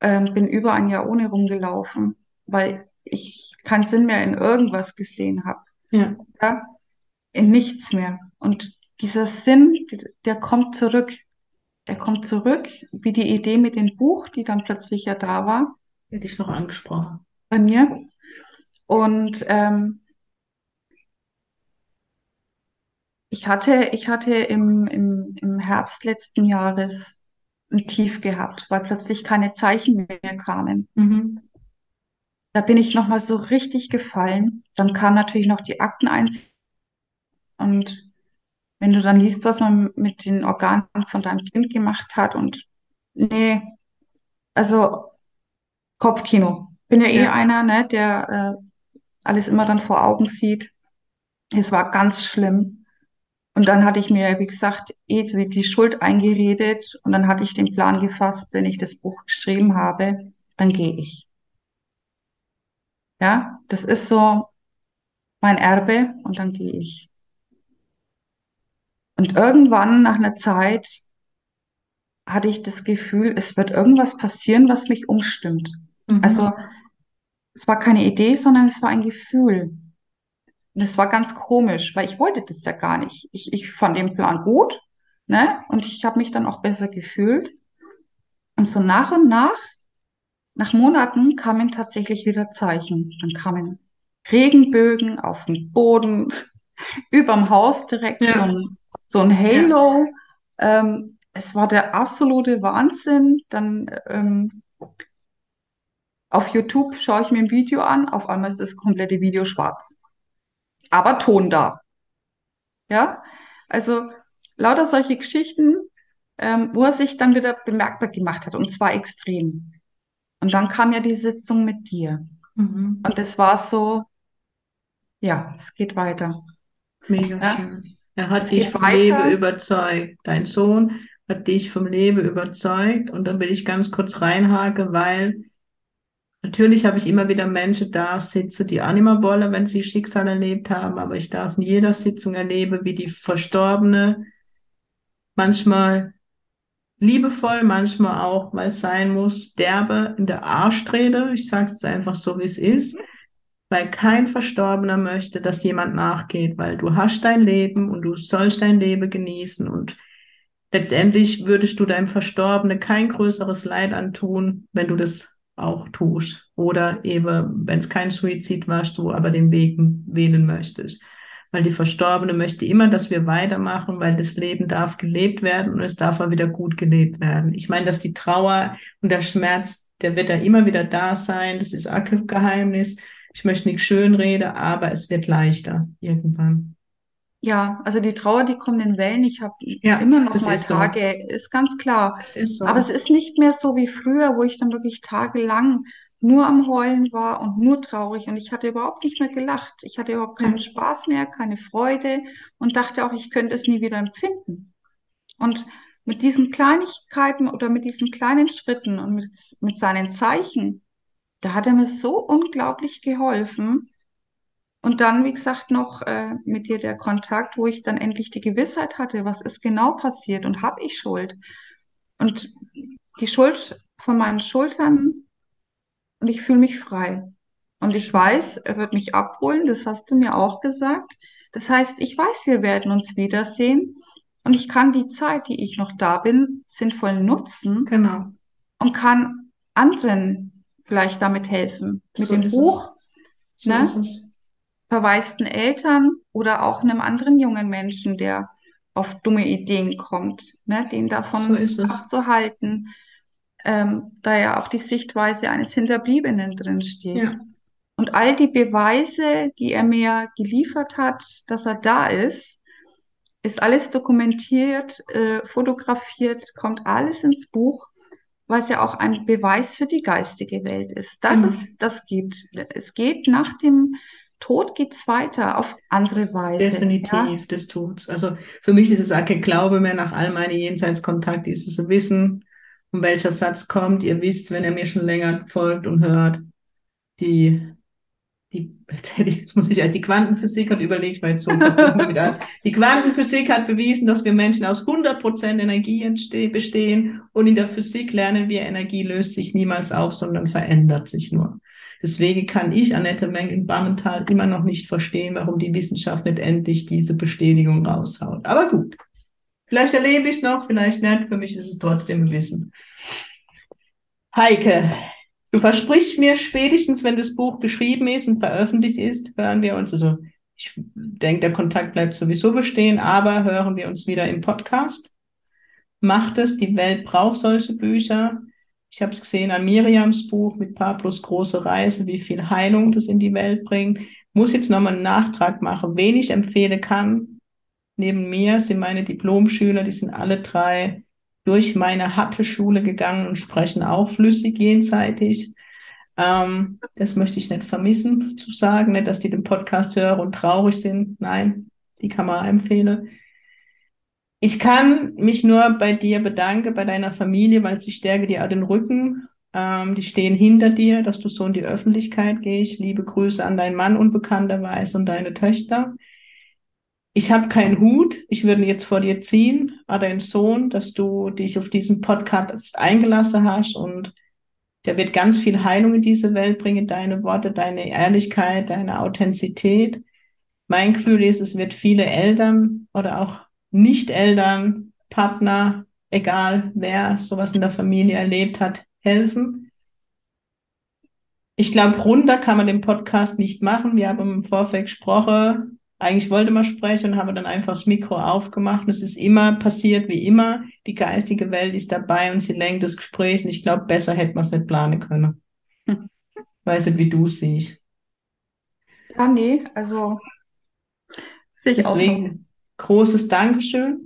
Ähm, bin über ein Jahr ohne rumgelaufen, weil ich keinen Sinn mehr in irgendwas gesehen habe. Ja. Ja, in nichts mehr. Und dieser Sinn, der kommt zurück. Der kommt zurück, wie die Idee mit dem Buch, die dann plötzlich ja da war Hätte ich noch angesprochen. bei mir. Und ähm, ich hatte, ich hatte im, im, im Herbst letzten Jahres ein Tief gehabt, weil plötzlich keine Zeichen mehr kamen. Mhm. Da bin ich nochmal so richtig gefallen. Dann kam natürlich noch die Akteneinsicht. Und wenn du dann liest, was man mit den Organen von deinem Kind gemacht hat und nee, also Kopfkino. Bin ja eh Ja. einer, ne, der äh, alles immer dann vor Augen sieht. Es war ganz schlimm. Und dann hatte ich mir, wie gesagt, eh die Schuld eingeredet und dann hatte ich den Plan gefasst, wenn ich das Buch geschrieben habe, dann gehe ich. Ja, das ist so mein Erbe und dann gehe ich. Und irgendwann nach einer Zeit hatte ich das Gefühl, es wird irgendwas passieren, was mich umstimmt. Mhm. Also es war keine Idee, sondern es war ein Gefühl. Und es war ganz komisch, weil ich wollte das ja gar nicht. Ich, ich fand den Plan gut, ne? Und ich habe mich dann auch besser gefühlt. Und so nach und nach, nach Monaten kamen tatsächlich wieder Zeichen. Dann kamen Regenbögen auf dem Boden, überm Haus direkt ja. so, ein, so ein Halo. Ja. Ähm, es war der absolute Wahnsinn. Dann ähm, auf YouTube schaue ich mir ein Video an, auf einmal ist das komplette Video schwarz aber Ton da. Ja, also lauter solche Geschichten, ähm, wo er sich dann wieder bemerkbar gemacht hat und zwar extrem. Und dann kam ja die Sitzung mit dir. Mhm. Und es war so, ja, es geht weiter. Mega ja? schön. Er hat dich vom weiter. Leben überzeugt. Dein Sohn hat dich vom Leben überzeugt. Und dann will ich ganz kurz reinhaken, weil Natürlich habe ich immer wieder Menschen da sitzen, die auch nicht mehr wollen, wenn sie Schicksal erlebt haben, aber ich darf in jeder Sitzung erleben, wie die Verstorbene manchmal liebevoll, manchmal auch, weil es sein muss, derbe in der Arschtrede. Ich sage es einfach so, wie es ist, weil kein Verstorbener möchte, dass jemand nachgeht, weil du hast dein Leben und du sollst dein Leben genießen und letztendlich würdest du deinem Verstorbenen kein größeres Leid antun, wenn du das auch tust. Oder eben, wenn es kein Suizid war, du aber den Weg wählen möchtest. Weil die Verstorbene möchte immer, dass wir weitermachen, weil das Leben darf gelebt werden und es darf auch wieder gut gelebt werden. Ich meine, dass die Trauer und der Schmerz, der wird da immer wieder da sein. Das ist auch Geheimnis. Ich möchte nicht schönreden, aber es wird leichter irgendwann. Ja, also die Trauer, die kommt in Wellen. Ich habe ja, immer noch mal ist Tage, so. ist ganz klar. Ist so. Aber es ist nicht mehr so wie früher, wo ich dann wirklich tagelang nur am Heulen war und nur traurig und ich hatte überhaupt nicht mehr gelacht. Ich hatte überhaupt keinen Spaß mehr, keine Freude und dachte auch, ich könnte es nie wieder empfinden. Und mit diesen Kleinigkeiten oder mit diesen kleinen Schritten und mit, mit seinen Zeichen, da hat er mir so unglaublich geholfen. Und dann, wie gesagt, noch äh, mit dir der Kontakt, wo ich dann endlich die Gewissheit hatte, was ist genau passiert und habe ich Schuld. Und die Schuld von meinen Schultern und ich fühle mich frei. Und ich weiß, er wird mich abholen, das hast du mir auch gesagt. Das heißt, ich weiß, wir werden uns wiedersehen und ich kann die Zeit, die ich noch da bin, sinnvoll nutzen genau. und kann anderen vielleicht damit helfen. Mit so dem Buch. So ne? verwaisten Eltern oder auch einem anderen jungen Menschen, der auf dumme Ideen kommt, ne, den davon so abzuhalten, ähm, da ja auch die Sichtweise eines Hinterbliebenen drin steht. Ja. Und all die Beweise, die er mir geliefert hat, dass er da ist, ist alles dokumentiert, äh, fotografiert, kommt alles ins Buch, was ja auch ein Beweis für die geistige Welt ist, dass mhm. es das gibt. Es geht nach dem Tod geht's weiter auf andere Weise. Definitiv, ja? das tut's. Also für mich ist es auch kein Glaube mehr nach all meinen Jenseitskontakten, ist es Wissen, um welcher Satz kommt. Ihr wisst, wenn ihr mir schon länger folgt und hört, die, die, jetzt muss ich halt, die Quantenphysik hat überlegt, weil so die Quantenphysik hat bewiesen, dass wir Menschen aus 100% Energie bestehen und in der Physik lernen wir, Energie löst sich niemals auf, sondern verändert sich nur. Deswegen kann ich, Annette Meng in Bammental, immer noch nicht verstehen, warum die Wissenschaft nicht endlich diese Bestätigung raushaut. Aber gut. Vielleicht erlebe ich es noch, vielleicht nicht. Für mich ist es trotzdem ein Wissen. Heike, du versprichst mir spätestens, wenn das Buch geschrieben ist und veröffentlicht ist, hören wir uns. Also ich denke, der Kontakt bleibt sowieso bestehen, aber hören wir uns wieder im Podcast. Macht es, die Welt braucht solche Bücher. Ich habe es gesehen an Miriams Buch mit Pablos große Reise, wie viel Heilung das in die Welt bringt. Muss jetzt nochmal einen Nachtrag machen. Wen ich empfehlen kann, neben mir sind meine Diplomschüler, die sind alle drei durch meine harte Schule gegangen und sprechen auch flüssig jenseitig. Ähm, das möchte ich nicht vermissen zu sagen, nicht, dass die den Podcast hören und traurig sind. Nein, die kann man empfehlen. Ich kann mich nur bei dir bedanken, bei deiner Familie, weil sie stärke dir auch den Rücken. Ähm, die stehen hinter dir, dass du so in die Öffentlichkeit gehst. Liebe Grüße an deinen Mann unbekannterweise und deine Töchter. Ich habe keinen Hut. Ich würde jetzt vor dir ziehen, an deinen Sohn, dass du dich auf diesen Podcast eingelassen hast und der wird ganz viel Heilung in diese Welt bringen. Deine Worte, deine Ehrlichkeit, deine Authentizität. Mein Gefühl ist, es wird viele Eltern oder auch Nicht-Eltern, Partner, egal wer sowas in der Familie erlebt hat, helfen. Ich glaube, runter kann man den Podcast nicht machen. Wir haben im Vorfeld gesprochen. Eigentlich wollte man sprechen und haben dann einfach das Mikro aufgemacht. Und es ist immer passiert wie immer. Die geistige Welt ist dabei und sie lenkt das Gespräch. Und ich glaube, besser hätte man es nicht planen können. Hm. Weiß nicht, wie du es siehst. Ja, nee, also sehe ich Deswegen, auch. Großes Dankeschön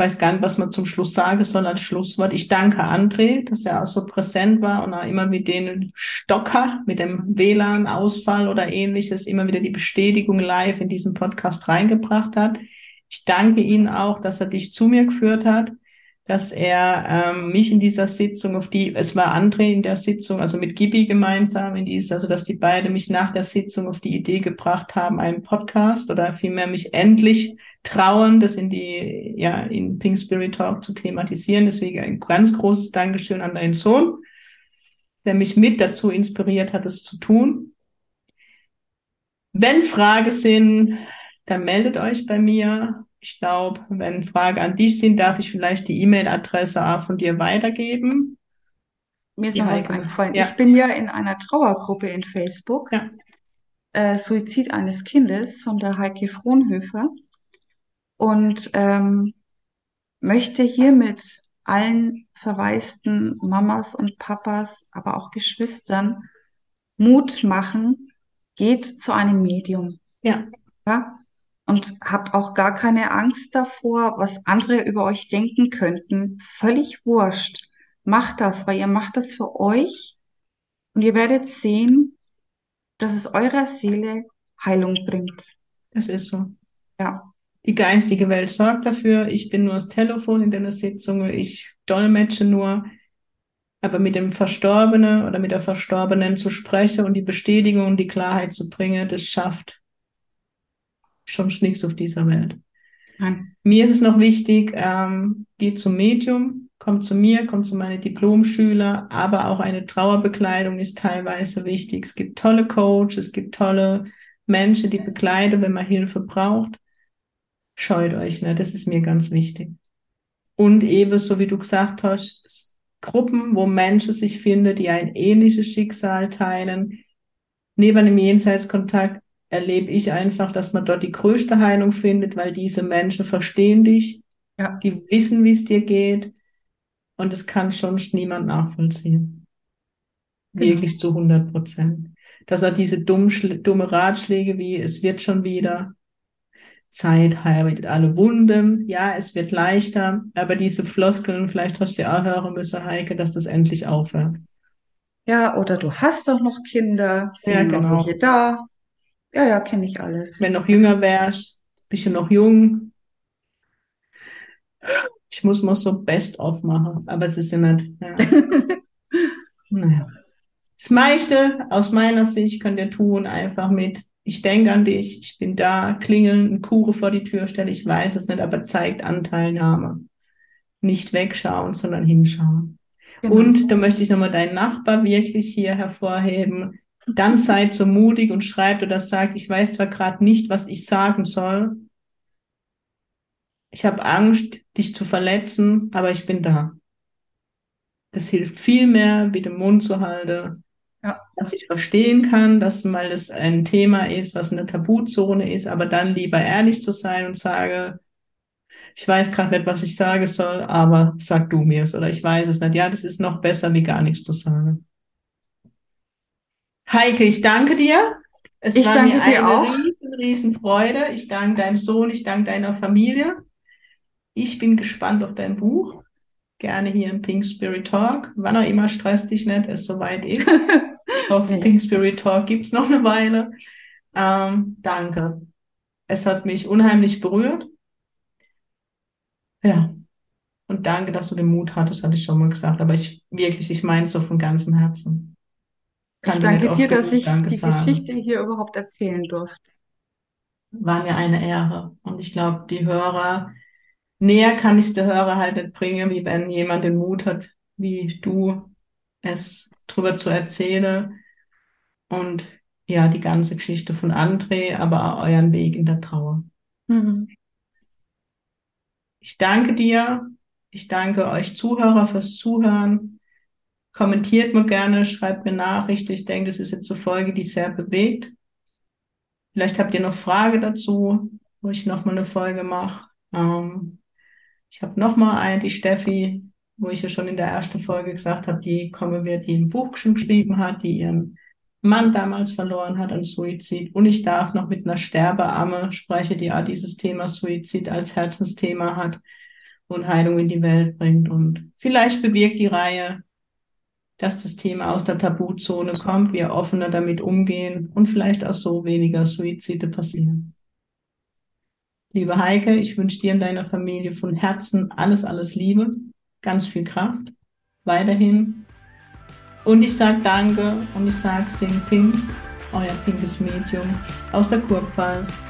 weiß gar nicht, was man zum Schluss sagen soll als Schlusswort. Ich danke André, dass er auch so präsent war und auch immer mit den Stocker, mit dem WLAN-Ausfall oder ähnliches, immer wieder die Bestätigung live in diesen Podcast reingebracht hat. Ich danke Ihnen auch, dass er dich zu mir geführt hat, dass er ähm, mich in dieser Sitzung auf die, es war André in der Sitzung, also mit Gibi gemeinsam in dieser, also dass die beiden mich nach der Sitzung auf die Idee gebracht haben, einen Podcast oder vielmehr mich endlich trauen, das in die, ja, in Pink Spirit Talk zu thematisieren. Deswegen ein ganz großes Dankeschön an deinen Sohn, der mich mit dazu inspiriert hat, es zu tun. Wenn Fragen sind, dann meldet euch bei mir. Ich glaube, wenn Fragen an dich sind, darf ich vielleicht die E-Mail-Adresse von dir weitergeben. Mir ist noch was eingefallen. Ja. Ich bin ja in einer Trauergruppe in Facebook. Ja. Äh, Suizid eines Kindes von der Heike Frohnhöfer und ähm, möchte hiermit allen verwaisten Mamas und Papas, aber auch Geschwistern Mut machen, geht zu einem Medium. Ja. ja? Und habt auch gar keine Angst davor, was andere über euch denken könnten. Völlig wurscht. Macht das, weil ihr macht das für euch und ihr werdet sehen, dass es eurer Seele Heilung bringt. Das ist so. Ja. Die geistige Welt sorgt dafür. Ich bin nur das Telefon in der Sitzung. Ich dolmetsche nur. Aber mit dem Verstorbenen oder mit der Verstorbenen zu sprechen und die Bestätigung und die Klarheit zu bringen, das schafft schon nichts auf dieser Welt. Nein. Mir ist es noch wichtig, ähm, geht zum Medium, kommt zu mir, kommt zu meinen Diplomschüler, aber auch eine Trauerbekleidung ist teilweise wichtig. Es gibt tolle Coaches, es gibt tolle Menschen, die begleiten, wenn man Hilfe braucht scheut euch, ne? Das ist mir ganz wichtig. Und eben, so wie du gesagt hast, Gruppen, wo Menschen sich finden, die ein ähnliches Schicksal teilen. Neben dem Jenseitskontakt erlebe ich einfach, dass man dort die größte Heilung findet, weil diese Menschen verstehen dich, ja. die wissen, wie es dir geht. Und es kann schon niemand nachvollziehen. Genau. Wirklich zu 100 Prozent. Dass er diese dumm, dumme Ratschläge wie, es wird schon wieder, Zeit heilt alle Wunden. Ja, es wird leichter, aber diese Floskeln, vielleicht hast du ja auch hören müssen, Heike, dass das endlich aufhört. Ja, oder du hast doch noch Kinder, sind ja, genau. noch welche da. Ja, ja, kenne ich alles. Wenn noch jünger wärst, bist du noch jung. Ich muss mal so Best-of machen, aber es ist ja nicht. Ja. naja. Das meiste aus meiner Sicht könnt ihr tun, einfach mit ich denke an dich, ich bin da, klingeln, eine Kure vor die Tür stellen, ich weiß es nicht, aber zeigt Anteilnahme. Nicht wegschauen, sondern hinschauen. Genau. Und da möchte ich nochmal deinen Nachbar wirklich hier hervorheben. Dann seid so mutig und schreibt oder sagt, ich weiß zwar gerade nicht, was ich sagen soll. Ich habe Angst, dich zu verletzen, aber ich bin da. Das hilft viel mehr, wie den Mund zu halten ja. Dass ich verstehen kann, dass mal das ein Thema ist, was eine Tabuzone ist, aber dann lieber ehrlich zu sein und sage, ich weiß gerade nicht, was ich sagen soll, aber sag du mir es oder ich weiß es nicht. Ja, das ist noch besser, wie gar nichts zu sagen. Heike, ich danke dir. Es ich war mir eine auch. riesen, riesen Freude. Ich danke deinem Sohn, ich danke deiner Familie. Ich bin gespannt auf dein Buch. Gerne hier im Pink Spirit Talk. Wann auch immer stresst dich nicht, es soweit ist. Auf Pink Spirit Talk gibt es noch eine Weile. Ähm, danke. es hat mich unheimlich berührt. Ja. Und danke, dass du den Mut hattest, hatte ich schon mal gesagt. Aber ich wirklich, ich meine es so von ganzem Herzen. Kann ich danke dir, dass ich die sagen. Geschichte hier überhaupt erzählen durfte. War mir eine Ehre. Und ich glaube, die Hörer, näher kann ich die Hörer halt nicht bringen, wie wenn jemand den Mut hat, wie du es drüber zu erzählen. Und ja, die ganze Geschichte von André, aber auch euren Weg in der Trauer. Mhm. Ich danke dir. Ich danke euch Zuhörer fürs Zuhören. Kommentiert mir gerne, schreibt mir Nachrichten. Ich denke, das ist jetzt eine Folge, die sehr bewegt. Vielleicht habt ihr noch Frage dazu, wo ich nochmal eine Folge mache. Ähm, ich habe nochmal eine, die Steffi, wo ich ja schon in der ersten Folge gesagt habe, die kommen wird, die ein Buch geschrieben hat, die ihren Mann damals verloren hat an Suizid. Und ich darf noch mit einer Sterbeamme sprechen, die auch dieses Thema Suizid als Herzensthema hat und Heilung in die Welt bringt. Und vielleicht bewirkt die Reihe dass das Thema aus der Tabuzone kommt, wir offener damit umgehen und vielleicht auch so weniger Suizide passieren. Liebe Heike, ich wünsche dir und deiner Familie von Herzen alles, alles Liebe, ganz viel Kraft, weiterhin. Und ich sage Danke und ich sage Sing Pink, euer pinkes Medium aus der Kurpfalz.